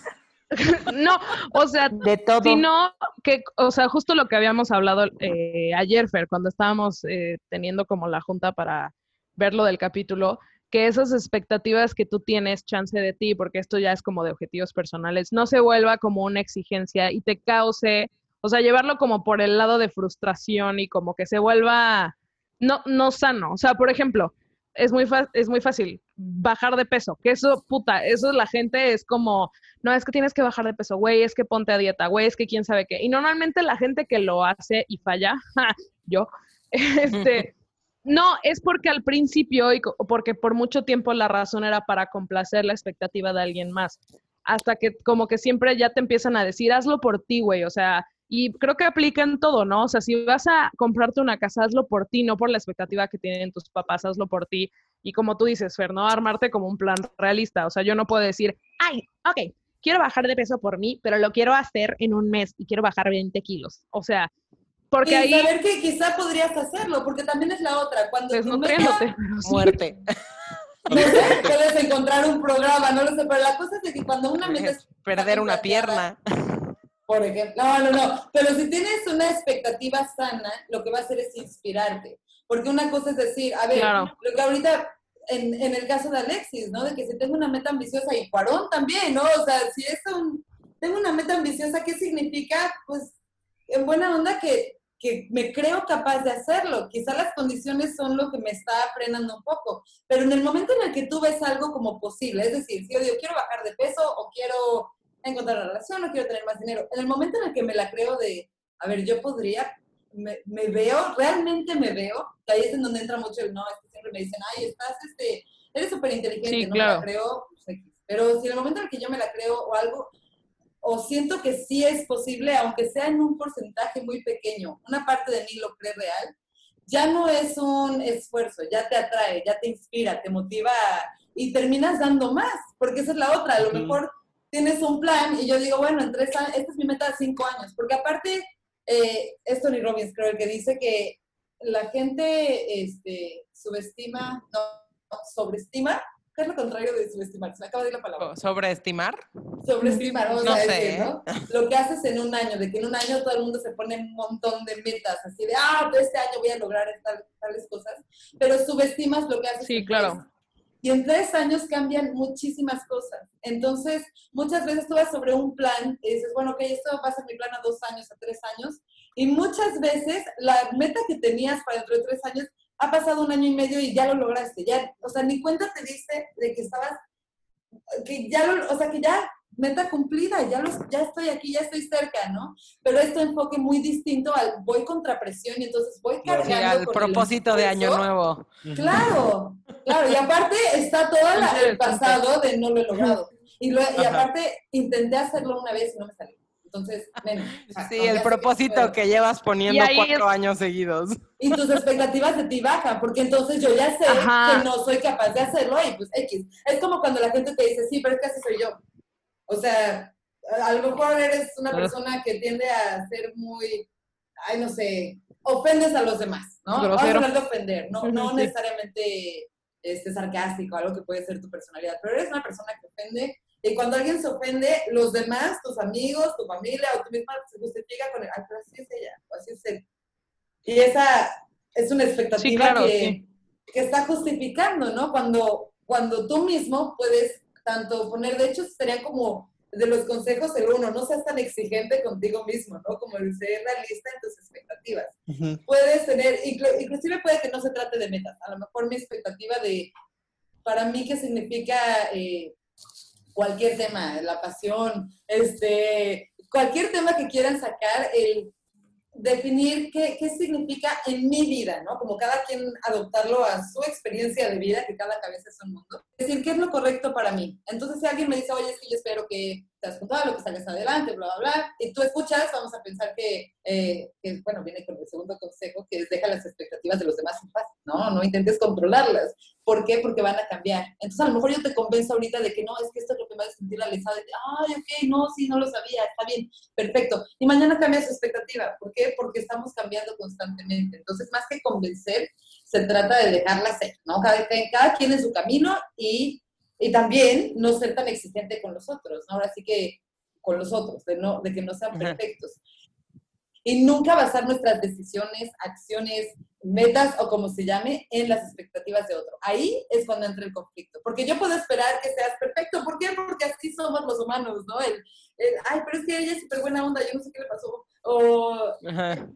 B: no, o sea, de todo. Sino que, o sea, justo lo que habíamos hablado eh, ayer, Fer, cuando estábamos eh, teniendo como la junta para ver lo del capítulo, que esas expectativas que tú tienes chance de ti, porque esto ya es como de objetivos personales, no se vuelva como una exigencia y te cause, o sea, llevarlo como por el lado de frustración y como que se vuelva no, no sano. O sea, por ejemplo, es muy, es muy fácil bajar de peso, que eso, puta, eso la gente es como, no, es que tienes que bajar de peso, güey, es que ponte a dieta, güey, es que quién sabe qué. Y normalmente la gente que lo hace y falla, yo, este, no, es porque al principio y porque por mucho tiempo la razón era para complacer la expectativa de alguien más. Hasta que como que siempre ya te empiezan a decir, hazlo por ti, güey. O sea, y creo que aplica en todo, ¿no? O sea, si vas a comprarte una casa, hazlo por ti, no por la expectativa que tienen tus papás, hazlo por ti. Y como tú dices, Fer, ¿no? Armarte como un plan realista. O sea, yo no puedo decir, ay, ok, quiero bajar de peso por mí, pero lo quiero hacer en un mes y quiero bajar 20 kilos. O sea, porque y ahí...
F: saber que quizá podrías hacerlo, porque también es la otra. Cuando
E: no Muerte.
F: No sé, puedes encontrar un programa, no lo sé, pero la cosa es que cuando una meta
E: perder una pierna
F: por ejemplo. No, no, no. Pero si tienes una expectativa sana, lo que va a hacer es inspirarte. Porque una cosa es decir, a ver, lo que ahorita, en, en, el caso de Alexis, ¿no? De que si tengo una meta ambiciosa y Cuarón también, ¿no? O sea, si es un, tengo una meta ambiciosa, ¿qué significa? Pues, en buena onda que, que me creo capaz de hacerlo. Quizá las condiciones son lo que me está frenando un poco. Pero en el momento en el que tú ves algo como posible, es decir, si yo digo, quiero bajar de peso o quiero encontrar una relación, no quiero tener más dinero. En el momento en el que me la creo de, a ver, yo podría, me, veo, realmente me veo, que ahí es en donde entra mucho el no, es que siempre me dicen, ay, estás, este, eres súper inteligente, no me la creo, pues, pero si en el momento en el que yo me la creo o algo, o siento que sí es posible, aunque sea en un porcentaje muy pequeño, una parte de mí lo cree real, ya no es un esfuerzo, ya te atrae, ya te inspira, te motiva y terminas dando más, porque esa es la otra, a lo mejor tienes un plan y yo digo, bueno, en tres años, esta es mi meta de cinco años, porque aparte, eh, es Tony Robbins creo el que dice que la gente este, subestima, no, sobreestima, ¿qué es lo contrario de subestimar? Se me acaba de ir la palabra.
E: ¿Sobreestimar?
F: Sobreestimar, vamos no a decir, ¿no? Lo que haces en un año, de que en un año todo el mundo se pone un montón de metas, así de, ah, este año voy a lograr tales cosas, pero subestimas lo que haces.
B: Sí, claro.
F: Y en tres años cambian muchísimas cosas. Entonces, muchas veces tú vas sobre un plan y dices, bueno, ok, esto va a ser mi plan a dos años, a tres años. Y muchas veces la meta que tenías para dentro de tres años ha pasado un año y medio y ya lo lograste. Ya, o sea, ni cuenta te diste de que estabas, que ya lo, o sea, que ya meta cumplida, ya, los, ya estoy aquí, ya estoy cerca, ¿no? Pero este enfoque muy distinto al voy contra presión y entonces voy cargando. Sí,
E: al propósito de Año Nuevo.
F: Claro, claro, y aparte está todo el pasado de no lo he logrado. Y, y aparte intenté hacerlo una vez y no me salió. Entonces, menos.
E: Sí, el propósito que, llevas poniendo cuatro años seguidos.
F: Y tus expectativas de ti bajan, porque entonces yo ya sé que no soy capaz de hacerlo y pues X. Es como cuando la gente te dice, sí, pero es que así soy yo. O sea, a lo mejor eres una persona que tiende a ser muy, ay, no sé, ofendes a los demás, ¿no? Vamos a hablar de ofender, no, no necesariamente este, sarcástico, algo que puede ser tu personalidad, pero eres una persona que ofende Y cuando alguien se ofende, los demás, tus amigos, tu familia o tú misma se justifica con el, ay, pero así es ella, o así es él. Y esa es una expectativa que, que, está justificando, ¿no? Cuando, cuando tú mismo puedes tanto poner, de hecho, sería como de los consejos el uno, no seas tan exigente contigo mismo, ¿no? Como el ser realista en tus expectativas. Puedes tener, inclusive puede que no se trate de metas, a lo mejor mi expectativa de, para mí, ¿qué significa eh, cualquier tema? La pasión, este, cualquier tema que quieran sacar, el definir qué, qué, significa en mi vida, ¿no? Como cada quien adoptarlo a su experiencia de vida, que cada cabeza es un mundo. Es decir, ¿qué es lo correcto para mí? Entonces, si alguien me dice, oye, es que yo espero que te has lo que salgas adelante, bla, bla, bla, y tú escuchas, vamos a pensar que, eh, que, bueno, viene con el segundo consejo, que es deja las expectativas de los demás en paz, ¿no? No intentes controlarlas. ¿Por qué? Porque van a cambiar. Entonces, a lo mejor yo te convenzo ahorita de que no, es que esto es lo que me a sentir lesada. Ay, ok, no, sí, no lo sabía, está bien, perfecto. Y mañana cambia su expectativa. ¿Por qué? Porque estamos cambiando constantemente. Entonces, más que convencer, se trata de dejarla ser, ¿no? Cada, cada quien en su camino y y también no ser tan exigente con los otros, ¿no? Ahora sí que con los otros, de, no, de que no sean perfectos. Y nunca basar nuestras decisiones, acciones, metas o como se llame en las expectativas de otro. Ahí es cuando entra el conflicto. Porque yo puedo esperar que seas perfecto. ¿Por qué? Porque así somos los humanos, ¿no? El, ay, pero es que ella es súper buena onda, yo no sé qué le pasó. O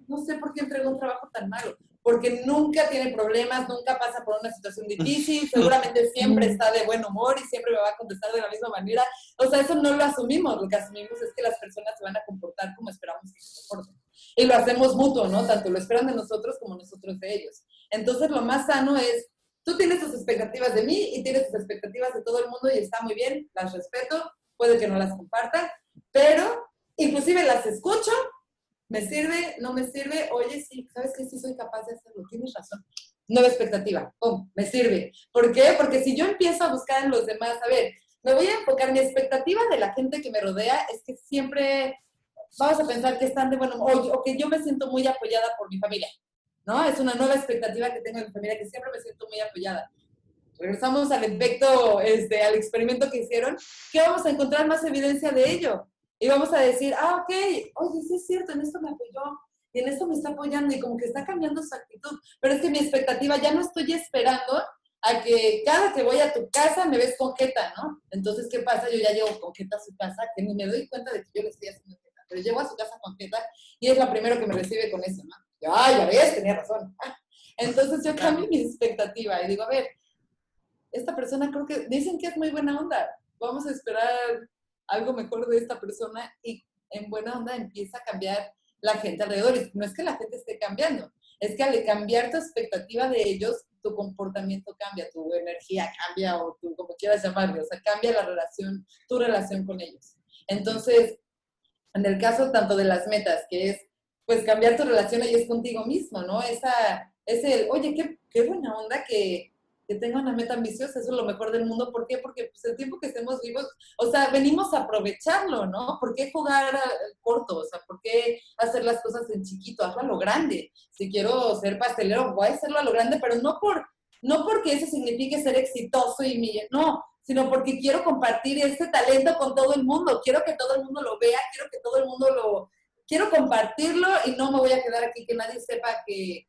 F: no sé por qué entregó un trabajo tan malo porque nunca tiene problemas, nunca pasa por una situación difícil, seguramente siempre está de buen humor y siempre me va a contestar de la misma manera. O sea, eso no lo asumimos, lo que asumimos es que las personas se van a comportar como esperamos que se comporten. Y lo hacemos mutuo, ¿no? Tanto lo esperan de nosotros como nosotros de ellos. Entonces, lo más sano es, tú tienes tus expectativas de mí y tienes tus expectativas de todo el mundo y está muy bien, las respeto, puede que no las comparta, pero inclusive las escucho ¿Me sirve? ¿No me sirve? Oye, sí, ¿sabes qué? Sí soy capaz de hacerlo, tienes razón. Nueva expectativa, ¿cómo? Me sirve. ¿Por qué? Porque si yo empiezo a buscar en los demás, a ver, me voy a enfocar, mi expectativa de la gente que me rodea es que siempre vamos a pensar que están de bueno, o, que yo me siento muy apoyada por mi familia, ¿no? Es una nueva expectativa que tengo en mi familia, que siempre me siento muy apoyada. Regresamos al efecto, este, al experimento que hicieron, ¿qué vamos a encontrar más evidencia de ello? Y vamos a decir, ah, ok, oye, sí es cierto, en esto me apoyó, y en esto me está apoyando, y como que está cambiando su actitud. Pero es que mi expectativa, ya no estoy esperando a que cada que voy a tu casa me ves conjeta, ¿no? Entonces, ¿qué pasa? Yo ya llevo conjeta a su casa, que ni me doy cuenta de que yo le estoy haciendo conjeta, pero llego a su casa conjeta y es la primera que me recibe con eso, ¿no? Yo, ay, ya ves, tenía razón. Entonces yo cambio mi expectativa y digo, a ver, esta persona creo que dicen que es muy buena onda, vamos a esperar algo mejor de esta persona y en buena onda empieza a cambiar la gente alrededor. Y no es que la gente esté cambiando, es que al cambiar tu expectativa de ellos, tu comportamiento cambia, tu energía cambia o tu, como quieras llamarlo, o sea, cambia la relación, tu relación con ellos. Entonces, en el caso tanto de las metas, que es pues cambiar tu relación ahí es contigo mismo, ¿no? Esa, es el, oye, qué, qué buena onda que, que tenga una meta ambiciosa, eso es lo mejor del mundo. ¿Por qué? Porque pues, el tiempo que estemos vivos, o sea, venimos a aprovecharlo, ¿no? ¿Por qué jugar corto? O sea, ¿por qué hacer las cosas en chiquito? Hazlo a lo grande. Si quiero ser pastelero, voy a hacerlo a lo grande, pero no, por, no porque eso signifique ser exitoso y mi, no, sino porque quiero compartir este talento con todo el mundo. Quiero que todo el mundo lo vea, quiero que todo el mundo lo... Quiero compartirlo y no me voy a quedar aquí que nadie sepa que,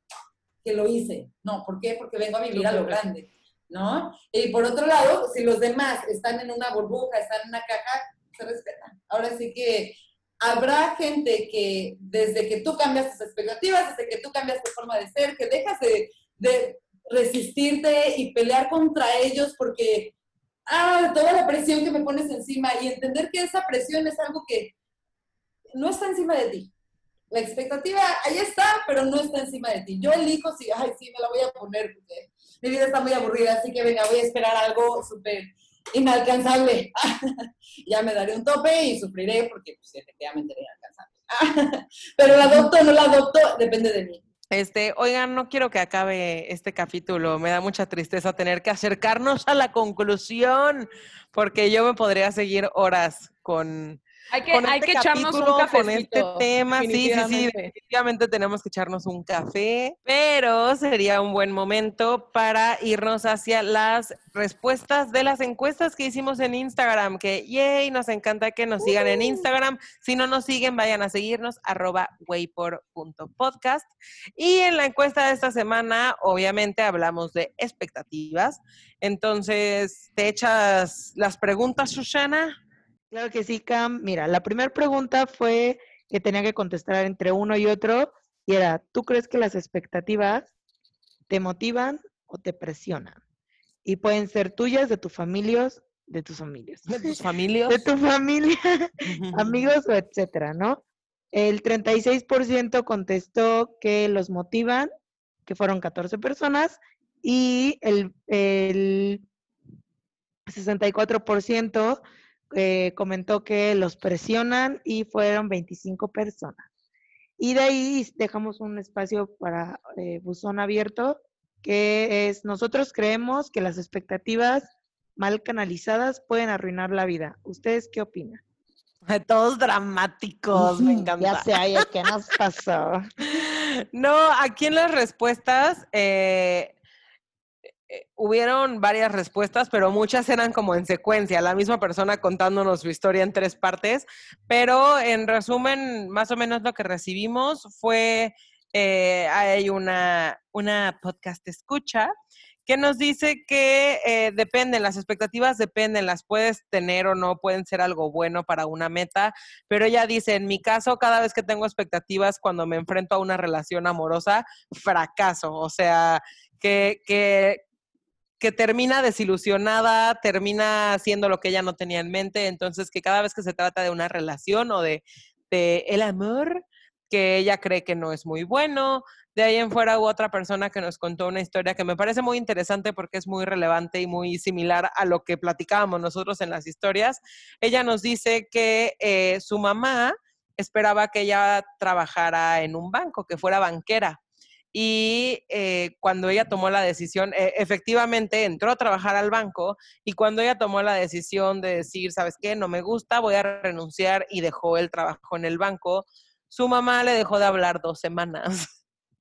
F: que lo hice. No, ¿por qué? Porque vengo a vivir a lo grande, ¿no? Y por otro lado, si los demás están en una burbuja, están en una caja, se respetan. Ahora sí que habrá gente que desde que tú cambias tus expectativas, desde que tú cambias tu forma de ser, que dejas de, de resistirte y pelear contra ellos porque, ah, toda la presión que me pones encima y entender que esa presión es algo que no está encima de ti, la expectativa ahí está, pero no está encima de ti. Yo elijo si, ay, sí, me la voy a poner porque mi vida está muy aburrida, así que venga, voy a esperar algo súper inalcanzable. ya me daré un tope y sufriré porque pues, efectivamente era inalcanzable. pero la adopto o no la adopto, depende de mí.
E: Este, oigan, no quiero que acabe este capítulo. Me da mucha tristeza tener que acercarnos a la conclusión, porque yo me podría seguir horas con
B: hay que, este que echarnos un café con este
E: tema. Sí, sí, sí, definitivamente tenemos que echarnos un café, pero sería un buen momento para irnos hacia las respuestas de las encuestas que hicimos en Instagram, que yay, nos encanta que nos sigan en Instagram. Si no nos siguen, vayan a seguirnos, arroba waypor.podcast. Y en la encuesta de esta semana, obviamente hablamos de expectativas. Entonces, ¿te echas las preguntas, Susana?
A: Claro que sí, Cam. Mira, la primera pregunta fue que tenía que contestar entre uno y otro y era, ¿tú crees que las expectativas te motivan o te presionan? Y pueden ser tuyas, de tus familias, de tus familias.
E: De tus familias.
A: De tu familia, amigos o etcétera, ¿no? El 36% contestó que los motivan, que fueron 14 personas, y el, el 64% eh, comentó que los presionan y fueron 25 personas. Y de ahí dejamos un espacio para eh, buzón abierto, que es, nosotros creemos que las expectativas mal canalizadas pueden arruinar la vida. ¿Ustedes qué opinan?
E: Todos dramáticos, me encanta.
A: Ya sé, ¿qué nos pasó?
E: No, aquí en las respuestas, eh, eh, hubieron varias respuestas, pero muchas eran como en secuencia, la misma persona contándonos su historia en tres partes, pero en resumen, más o menos lo que recibimos fue, eh, hay una, una podcast escucha que nos dice que eh, dependen, las expectativas dependen, las puedes tener o no, pueden ser algo bueno para una meta, pero ella dice, en mi caso, cada vez que tengo expectativas cuando me enfrento a una relación amorosa, fracaso, o sea, que, que, que termina desilusionada, termina haciendo lo que ella no tenía en mente, entonces que cada vez que se trata de una relación o de, el amor, que ella cree que no es muy bueno. De ahí en fuera hubo otra persona que nos contó una historia que me parece muy interesante porque es muy relevante y muy similar a lo que platicábamos nosotros en las historias. Ella nos dice que eh, su mamá esperaba que ella trabajara en un banco, que fuera banquera y eh, cuando ella tomó la decisión, e, efectivamente entró a trabajar al banco y cuando ella tomó la decisión de decir, ¿sabes qué? No me gusta, voy a renunciar y dejó el trabajo en el banco, su mamá le dejó de hablar dos semanas.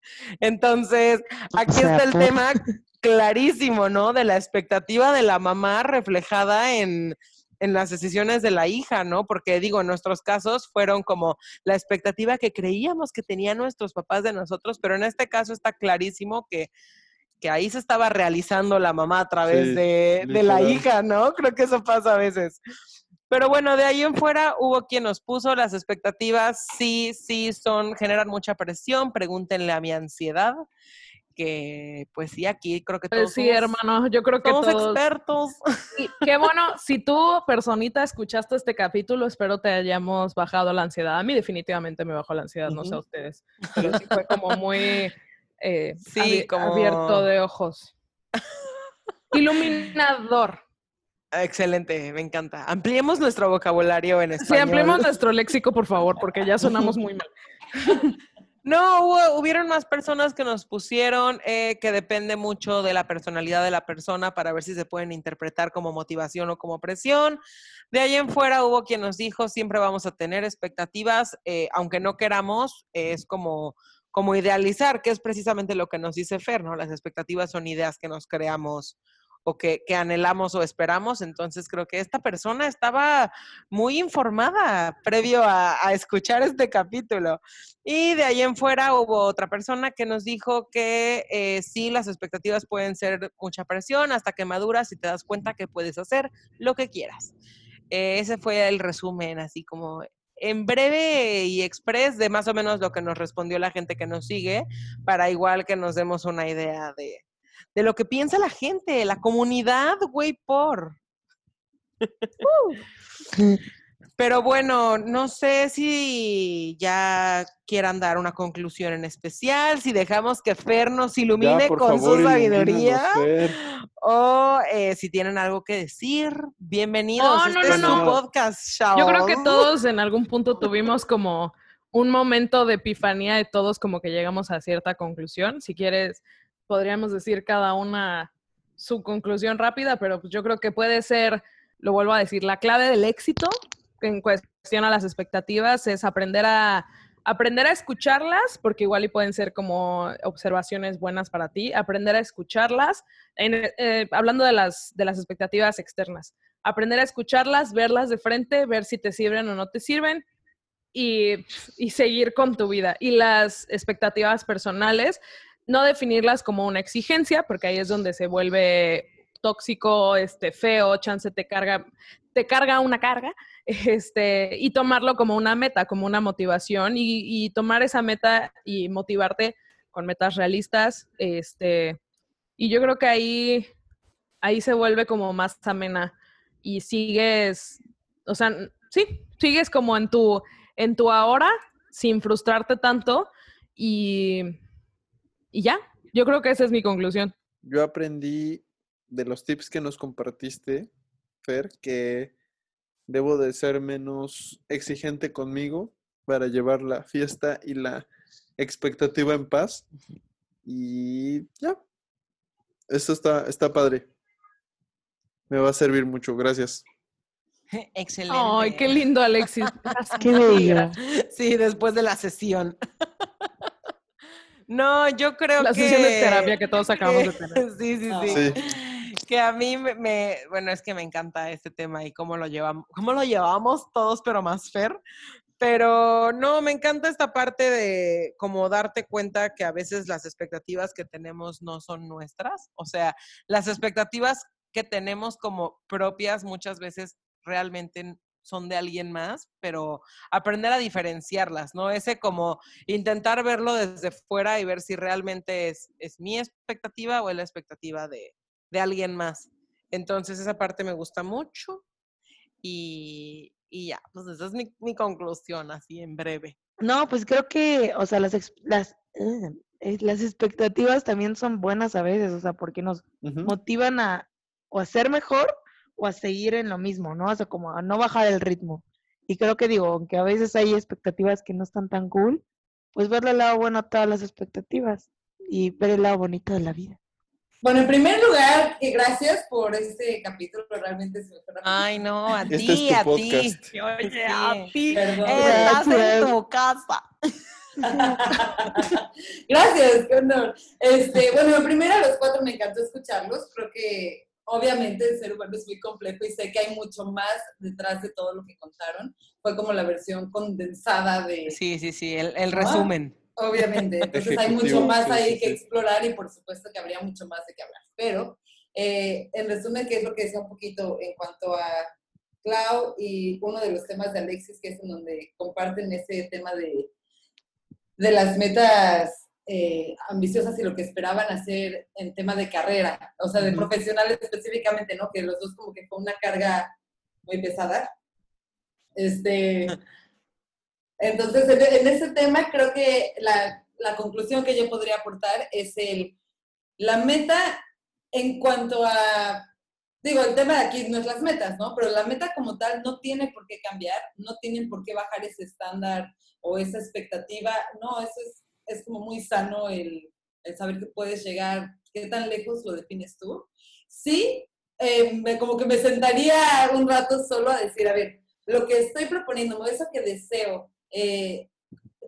E: Entonces, aquí está el tema clarísimo, ¿no? De la expectativa de la mamá reflejada en, en las decisiones de la hija, ¿no? Porque digo, en nuestros casos fueron como la expectativa que creíamos que tenían nuestros papás de nosotros, pero en este caso está clarísimo que, que ahí se estaba realizando la mamá a través de, de, la hija, ¿no? Creo que eso pasa a veces. Pero bueno, de ahí en fuera hubo quien nos puso las expectativas, sí, sí, son, generan mucha presión, pregúntenle a mi ansiedad que pues sí, aquí creo que
B: pues
E: todos
B: sí, hermano, yo creo que
E: somos expertos.
B: qué bueno, si tú, personita, escuchaste este capítulo, espero te hayamos bajado la ansiedad. A mí definitivamente me bajó la ansiedad, no sé a ustedes, pero sí fue como muy eh, sí, como... abierto de ojos. Iluminador.
E: Excelente, me encanta. Ampliemos nuestro vocabulario en español.
B: Sí, ampliemos nuestro léxico, por favor, porque ya sonamos muy mal.
E: No, hubo, hubieron más personas que nos pusieron eh, que depende mucho de la personalidad de la persona para ver si se pueden interpretar como motivación o como presión. De ahí en fuera hubo quien nos dijo, siempre vamos a tener expectativas, eh, aunque no queramos, es como, como idealizar, que es precisamente lo que nos dice Fer, ¿no? Las expectativas son ideas que nos creamos que, anhelamos o esperamos. Entonces creo que esta persona estaba muy informada previo a, escuchar este capítulo. Y de ahí en fuera hubo otra persona que nos dijo que eh, sí, las expectativas pueden ser mucha presión hasta que maduras y te das cuenta que puedes hacer lo que quieras. Eh, ese fue el resumen, así como en breve y express de más o menos lo que nos respondió la gente que nos sigue, para igual que nos demos una idea de, de lo que piensa la gente, la comunidad, güey, por. Pero bueno, no sé si ya quieran dar una conclusión en especial, si dejamos que Fer nos ilumine con su sabiduría, o eh, si tienen algo que decir, bienvenidos.
B: No, este no, no, podcast, Yo creo que todos en algún punto tuvimos como un momento de epifanía de todos, como que llegamos a cierta conclusión. Si quieres podríamos decir cada una su conclusión rápida, pero pues yo creo que puede ser, lo vuelvo a decir, la clave del éxito en cuestión a las expectativas es aprender a aprender a escucharlas, porque igual y pueden ser como observaciones buenas para ti, aprender a escucharlas, eh, hablando de las, de las expectativas externas, aprender a escucharlas, verlas de frente, ver si te sirven o no te sirven y, y seguir con tu vida. Y las expectativas personales, no definirlas como una exigencia, porque ahí es donde se vuelve tóxico, este, feo, chance te carga, te carga una carga, este, y tomarlo como una meta, como una motivación, y, tomar esa meta y motivarte con metas realistas, este, y yo creo que ahí, ahí se vuelve como más amena y sigues, o sea, sí, sigues como en tu, en tu ahora, sin frustrarte tanto, y, y ya, yo creo que esa es mi conclusión.
G: Yo aprendí de los tips que nos compartiste, Fer, que debo de ser menos exigente conmigo para llevar la fiesta y la expectativa en paz. Y ya, esto está, está padre. Me va a servir mucho, gracias.
E: Excelente.
B: Ay, qué lindo, Alexis.
A: qué bello.
E: Sí, después de la sesión. No, yo creo que...
B: La sesión de terapia que todos acabamos de tener.
E: Sí, sí, sí que a mí me, bueno, es que me encanta este tema y cómo lo llevamos, cómo lo llevamos todos, pero más fer. Pero no, me encanta esta parte de como darte cuenta que a veces las expectativas que tenemos no son nuestras. O sea, las expectativas que tenemos como propias muchas veces realmente son de alguien más, pero aprender a diferenciarlas, ¿no? Ese como intentar verlo desde fuera y ver si realmente es, es mi expectativa o es la expectativa de, de alguien más. Entonces esa parte me gusta mucho y, ya, pues esa es mi, conclusión, así en breve.
A: No, pues creo que, o sea, las, las, eh, las expectativas también son buenas a veces, o sea, porque nos motivan a o a ser mejor o a seguir en lo mismo, ¿no? O sea, como a no bajar el ritmo. Y creo que digo, aunque a veces hay expectativas que no están tan cool, pues verle el lado bueno a todas las expectativas y ver el lado bonito de la vida.
F: Bueno, en primer lugar, gracias por este capítulo, realmente se me fue
E: Ay, no, a
G: este
E: ti,
G: a
E: ti.
B: Oye, a ti.
E: Estás en tu casa.
F: gracias, qué honor. Este, bueno, primero a los cuatro me encantó escucharlos. Creo que obviamente el ser humano es muy complejo y sé que hay mucho más detrás de todo lo que contaron. Fue como la versión condensada de...
E: Sí, sí, sí, el, el resumen.
F: Obviamente, entonces hay mucho más ahí que explorar y por supuesto que habría mucho más de qué hablar. Pero, eh, en resumen, ¿qué es lo que decía un poquito en cuanto a Clau y uno de los temas de Alexis, que es en donde comparten ese tema de, de las metas eh, ambiciosas y lo que esperaban hacer en tema de carrera, o sea, de profesionales específicamente, ¿no? Que los dos como que fue una carga muy pesada. Este, entonces, en ese tema creo que la, conclusión que yo podría aportar es el, la meta en cuanto a, digo, el tema de aquí no es las metas, ¿no? Pero la meta como tal no tiene por qué cambiar, no tienen por qué bajar ese estándar o esa expectativa, no, eso es, es como muy sano el, saber que puedes llegar, qué tan lejos lo defines tú. Sí, eh, como que me sentaría un rato solo a decir, a ver, lo que estoy proponiendo, eso que deseo, eh,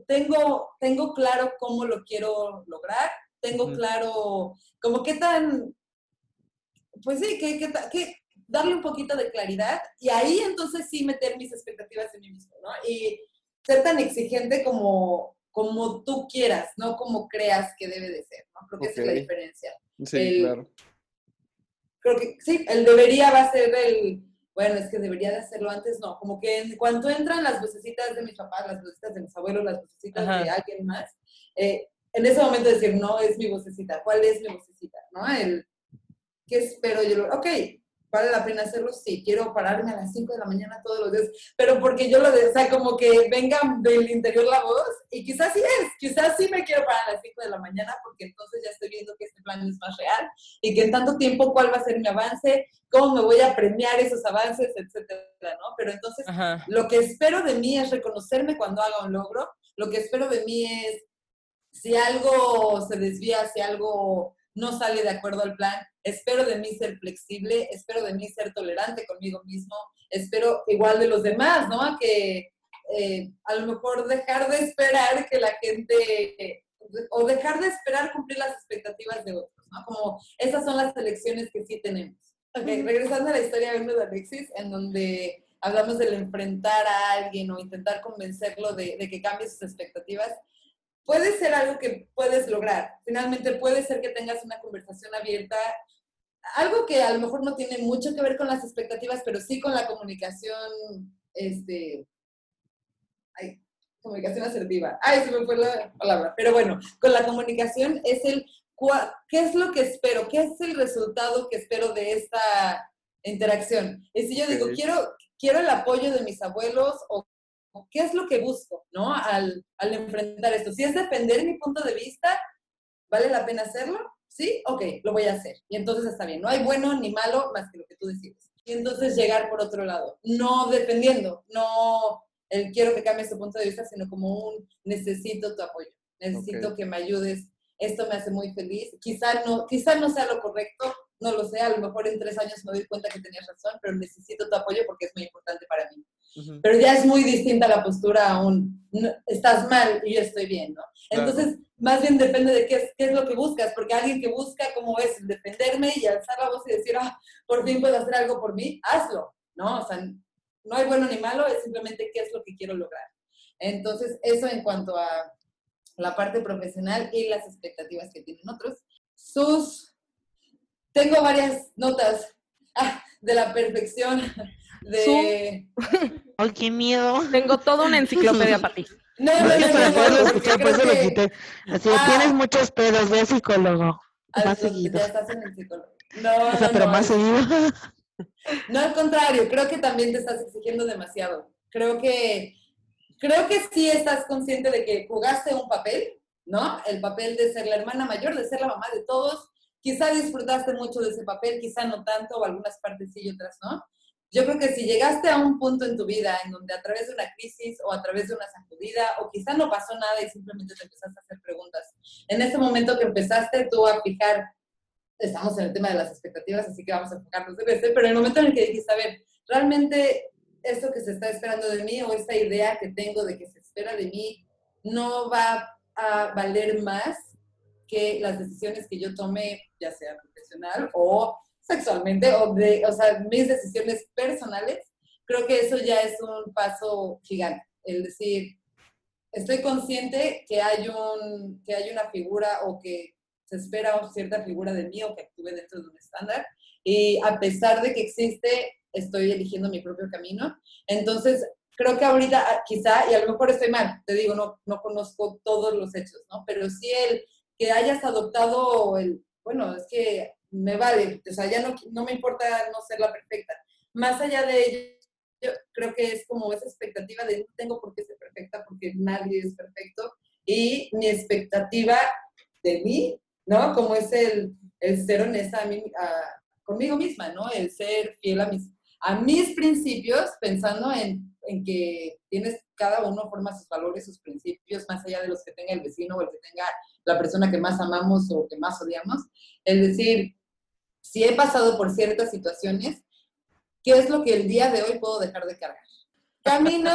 F: tengo, tengo claro cómo lo quiero lograr, tengo claro como qué tan, pues sí, que, que, darle un poquito de claridad y ahí entonces sí meter mis expectativas en mí mismo, ¿no? Y ser tan exigente como, como tú quieras, no como creas que debe de ser, ¿no? Creo que esa es la diferencia.
G: Sí, claro.
F: Creo que sí, el debería va a ser el, bueno, es que debería de hacerlo antes, no, como que en cuanto entran las vocecitas de mis papás, las vocecitas de mis abuelos, las vocecitas de alguien más, eh, en ese momento decir, no, es mi vocecita, ¿cuál es mi vocecita? ¿No? El, ¿qué espero yo? Ok, ¿Vale la pena hacerlo? Sí, quiero pararme a las 5 de la mañana todos los días, pero porque yo lo de, o sea, como que venga del interior la voz, y quizás sí es, quizás sí me quiero parar a las 5 de la mañana, porque entonces ya estoy viendo que este plan es más real, y que en tanto tiempo cuál va a ser mi avance, cómo me voy a premiar esos avances, etcétera, ¿no? Pero entonces, lo que espero de mí es reconocerme cuando haga un logro, lo que espero de mí es, si algo se desvía, si algo no sale de acuerdo al plan, espero de mí ser flexible, espero de mí ser tolerante conmigo mismo, espero igual de los demás, ¿no? Que eh, a lo mejor dejar de esperar que la gente, o dejar de esperar cumplir las expectativas de otros, ¿no? Como esas son las elecciones que sí tenemos. Ok, regresando a la historia de Alexis, en donde hablamos del enfrentar a alguien o intentar convencerlo de, de, que cambie sus expectativas, puede ser algo que puedes lograr. Finalmente puede ser que tengas una conversación abierta, algo que a lo mejor no tiene mucho que ver con las expectativas, pero sí con la comunicación, este, ay, comunicación asertiva. Ay, se me fue la palabra. Pero bueno, con la comunicación es el, ¿qué es lo que espero? ¿Qué es el resultado que espero de esta interacción? Y si yo digo, quiero, quiero el apoyo de mis abuelos o qué es lo que busco, ¿no? Al, al enfrentar esto. Si es defender mi punto de vista, ¿vale la pena hacerlo? ¿Sí? Ok, lo voy a hacer. Y entonces está bien. No hay bueno ni malo más que lo que tú decides. Y entonces llegar por otro lado. No defendiendo, no el quiero que cambies tu punto de vista, sino como un necesito tu apoyo. Necesito que me ayudes. Esto me hace muy feliz. Quizá no, quizá no sea lo correcto, no lo sé, a lo mejor en tres años me doy cuenta que tenías razón, pero necesito tu apoyo porque es muy importante para mí. Pero ya es muy distinta la postura aún, estás mal y yo estoy bien, ¿no? Entonces, más bien depende de qué es, qué es lo que buscas, porque alguien que busca como es defenderme y alzar la voz y decir, ah, por fin puedo hacer algo por mí, hazlo, ¿no? O sea, no hay bueno ni malo, es simplemente qué es lo que quiero lograr. Entonces, eso en cuanto a la parte profesional y las expectativas que tienen otros. Sus tengo varias notas ah, de la perfección. De...
A: ¡Ay, qué miedo!
B: Tengo toda una enciclopedia para ti.
A: No, no, no, para poderlo escuchar, por eso lo quité. Así, ah, tienes muchos pedos, ve psicólogo. Más seguido.
F: Ya estás en el psicólogo. No, o
A: sea, pero más seguido.
F: No, al contrario, creo que también te estás exigiendo demasiado. Creo que, creo que sí estás consciente de que jugaste un papel, ¿no? El papel de ser la hermana mayor, de ser la mamá de todos, Quizá disfrutaste mucho de ese papel, quizá no tanto, o algunas partes sí y otras no. Yo creo que si llegaste a un punto en tu vida en donde a través de una crisis o a través de una sacudida, o quizá no pasó nada y simplemente te empezaste a hacer preguntas, en ese momento que empezaste tú a fijar, estamos en el tema de las expectativas, así que vamos a enfocarnos en este, pero en el momento en el que dijiste, a ver, realmente esto que se está esperando de mí o esta idea que tengo de que se espera de mí no va a valer más que las decisiones que yo tome, ya sea profesional o sexualmente, o, de, o sea, mis decisiones personales, creo que eso ya es un paso gigante. Es decir, estoy consciente que hay, un, que hay una figura o que se espera cierta figura de mí o que actúe dentro de un estándar. Y a pesar de que existe, estoy eligiendo mi propio camino. Entonces, creo que ahorita ah, quizá, y a lo mejor estoy mal, te digo, no, no conozco todos los hechos, ¿no? Pero sí el que hayas adoptado el, bueno, es que me vale, o sea, ya no, no me importa no ser la perfecta. Más allá de ello, yo creo que es como esa expectativa de no tengo por qué ser perfecta porque nadie es perfecto y mi expectativa de mí, ¿no? Como es el, el ser honesta a mí, conmigo misma, ¿no? El ser fiel a mis, a mis principios pensando en, en que tienes, cada uno forma sus valores, sus principios, más allá de los que tenga el vecino o el que tenga la persona que más amamos o que más odiamos. Es decir, si he pasado por ciertas situaciones, ¿qué es lo que el día de hoy puedo dejar de cargar? Camino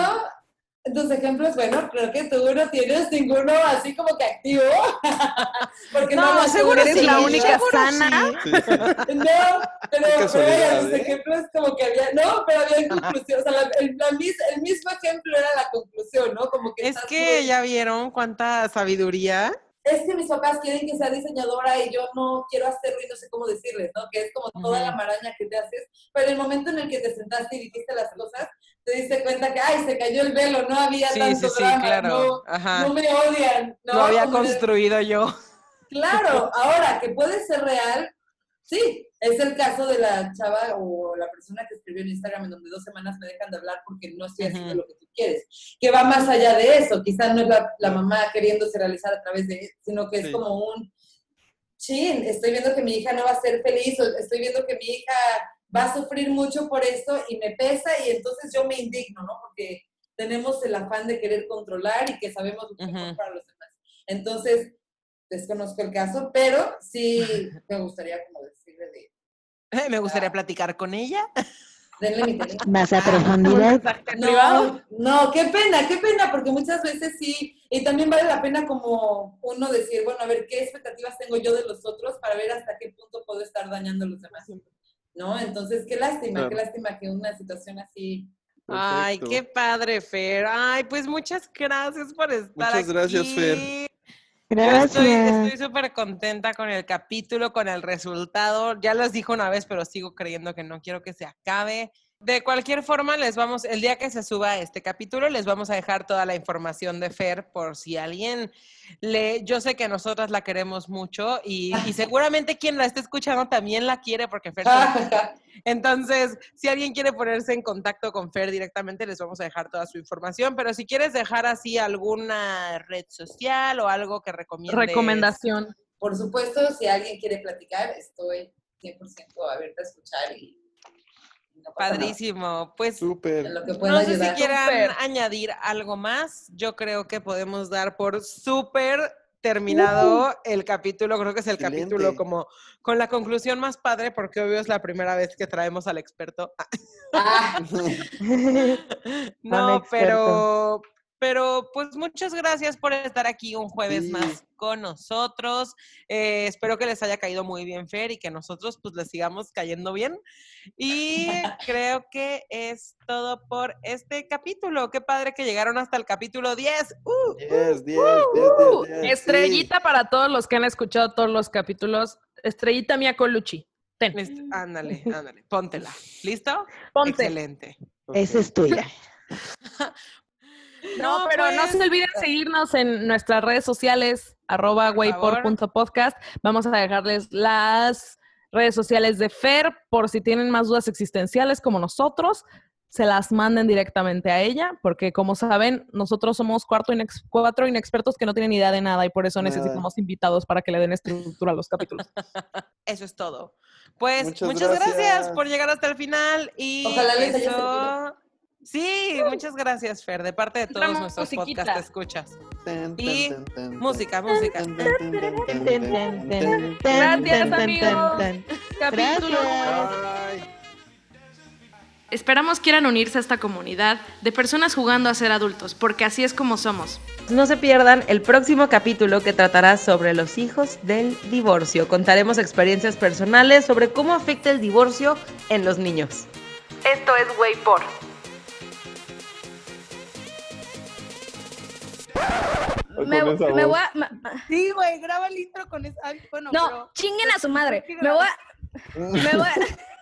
F: tus ejemplos, bueno, creo que tú no tienes ninguno así como que activo.
B: Porque no, no seguro eres la única sana.
F: No, pero, tus ¿eh? ejemplos como que había, no, pero había conclusión, o sea, el, el, mismo ejemplo era la conclusión, ¿no? Como que
E: es que ya vieron cuánta sabiduría
F: es que mis papás quieren que sea diseñadora y yo no quiero hacerlo y no sé cómo decirles, ¿no? Que es como toda la maraña que te haces. Pero el momento en el que te sentaste y dijiste las cosas, te diste cuenta que, ay, se cayó el velo, no había tanto sí, drama, claro. no, no, me odian.
E: No, lo había construido yo.
F: Claro, ahora que puede ser real, sí, es el caso de la chava o la persona que escribió en Instagram en donde dos semanas me dejan de hablar porque no estoy haciendo lo que tú quieres. Que va más allá de eso. Quizás no es la, mamá queriéndose realizar a través de, sino que es como un, chin, estoy viendo que mi hija no va a ser feliz, o estoy viendo que mi hija va a sufrir mucho por esto y me pesa y entonces yo me indigno, ¿no? Porque tenemos el afán de querer controlar y que sabemos lo que para los demás. Entonces, desconozco el caso, pero sí me gustaría como.
E: Me gustaría platicar con ella.
F: Denle mi
A: Más a profundidad.
F: No, no, qué pena, qué pena, porque muchas veces sí, y también vale la pena como uno decir, bueno, a ver, ¿qué expectativas tengo yo de los otros para ver hasta qué punto puedo estar dañando a los demás? ¿No? Entonces, qué lástima, qué lástima que una situación así
E: Ay, qué padre, Fer. Ay, pues muchas gracias por estar
G: aquí. Muchas gracias, Fer.
A: Gracias.
E: estoy súper contenta con el capítulo, con el resultado. Ya les dijo una vez, pero sigo creyendo que no quiero que se acabe. De cualquier forma, les vamos, el día que se suba este capítulo, les vamos a dejar toda la información de Fer por si alguien le, yo sé que nosotras la queremos mucho y, seguramente quien la esté escuchando también la quiere porque Fer. Entonces, si alguien quiere ponerse en contacto con Fer directamente, les vamos a dejar toda su información. Pero si quieres dejar así alguna red social o algo que recomiendes.
B: Recomendación.
F: Por supuesto, si alguien quiere platicar, estoy 100% abierta a escuchar y
E: Padrísimo. Pues
G: Súper.
E: no sé si quieran añadir algo más. Yo creo que podemos dar por súper terminado el capítulo. Creo que es el capítulo como con la conclusión más padre, porque obvio es la primera vez que traemos al experto. Ah. no, pero pero pues muchas gracias por estar aquí un jueves más con nosotros. Eh, espero que les haya caído muy bien, Fer, y que nosotros pues les sigamos cayendo bien. Y creo que es todo por este capítulo. Qué padre que llegaron hasta el capítulo 10.
G: Uh, 10, 10, 10,
B: Estrellita para todos los que han escuchado todos los capítulos. Estrellita mía con Luchi.
E: Ten. Ándale, ándale, póntela. ¿Listo? Ponte. Excelente.
A: Esa es tuya.
B: No, pero no se pues. olviden seguirnos en nuestras redes sociales, arroba waypor.podcast. Vamos a dejarles las redes sociales de Fer por si tienen más dudas existenciales como nosotros, se las manden directamente a ella, porque como saben, nosotros somos cuatro inexpertos que no tienen idea de nada y por eso necesitamos invitados para que le den estructura a los capítulos.
E: Eso es todo. Pues muchas, gracias. por llegar hasta el final y Ojalá les eso... Sí, muchas gracias, Fer, de parte de todos nuestros podcasts escuchas. Y música, música.
B: Gracias, amigos. Capítulo.
C: Esperamos quieran unirse a esta comunidad de personas jugando a ser adultos, porque así es como somos.
H: No se pierdan el próximo capítulo que tratará sobre los hijos del divorcio. Contaremos experiencias personales sobre cómo afecta el divorcio en los niños.
C: Esto es Way
B: Me, me, voy a.
E: Sí, güey, graba el intro con eso. Bueno,
B: no, chinguen a su madre. Me voy a. Me voy a.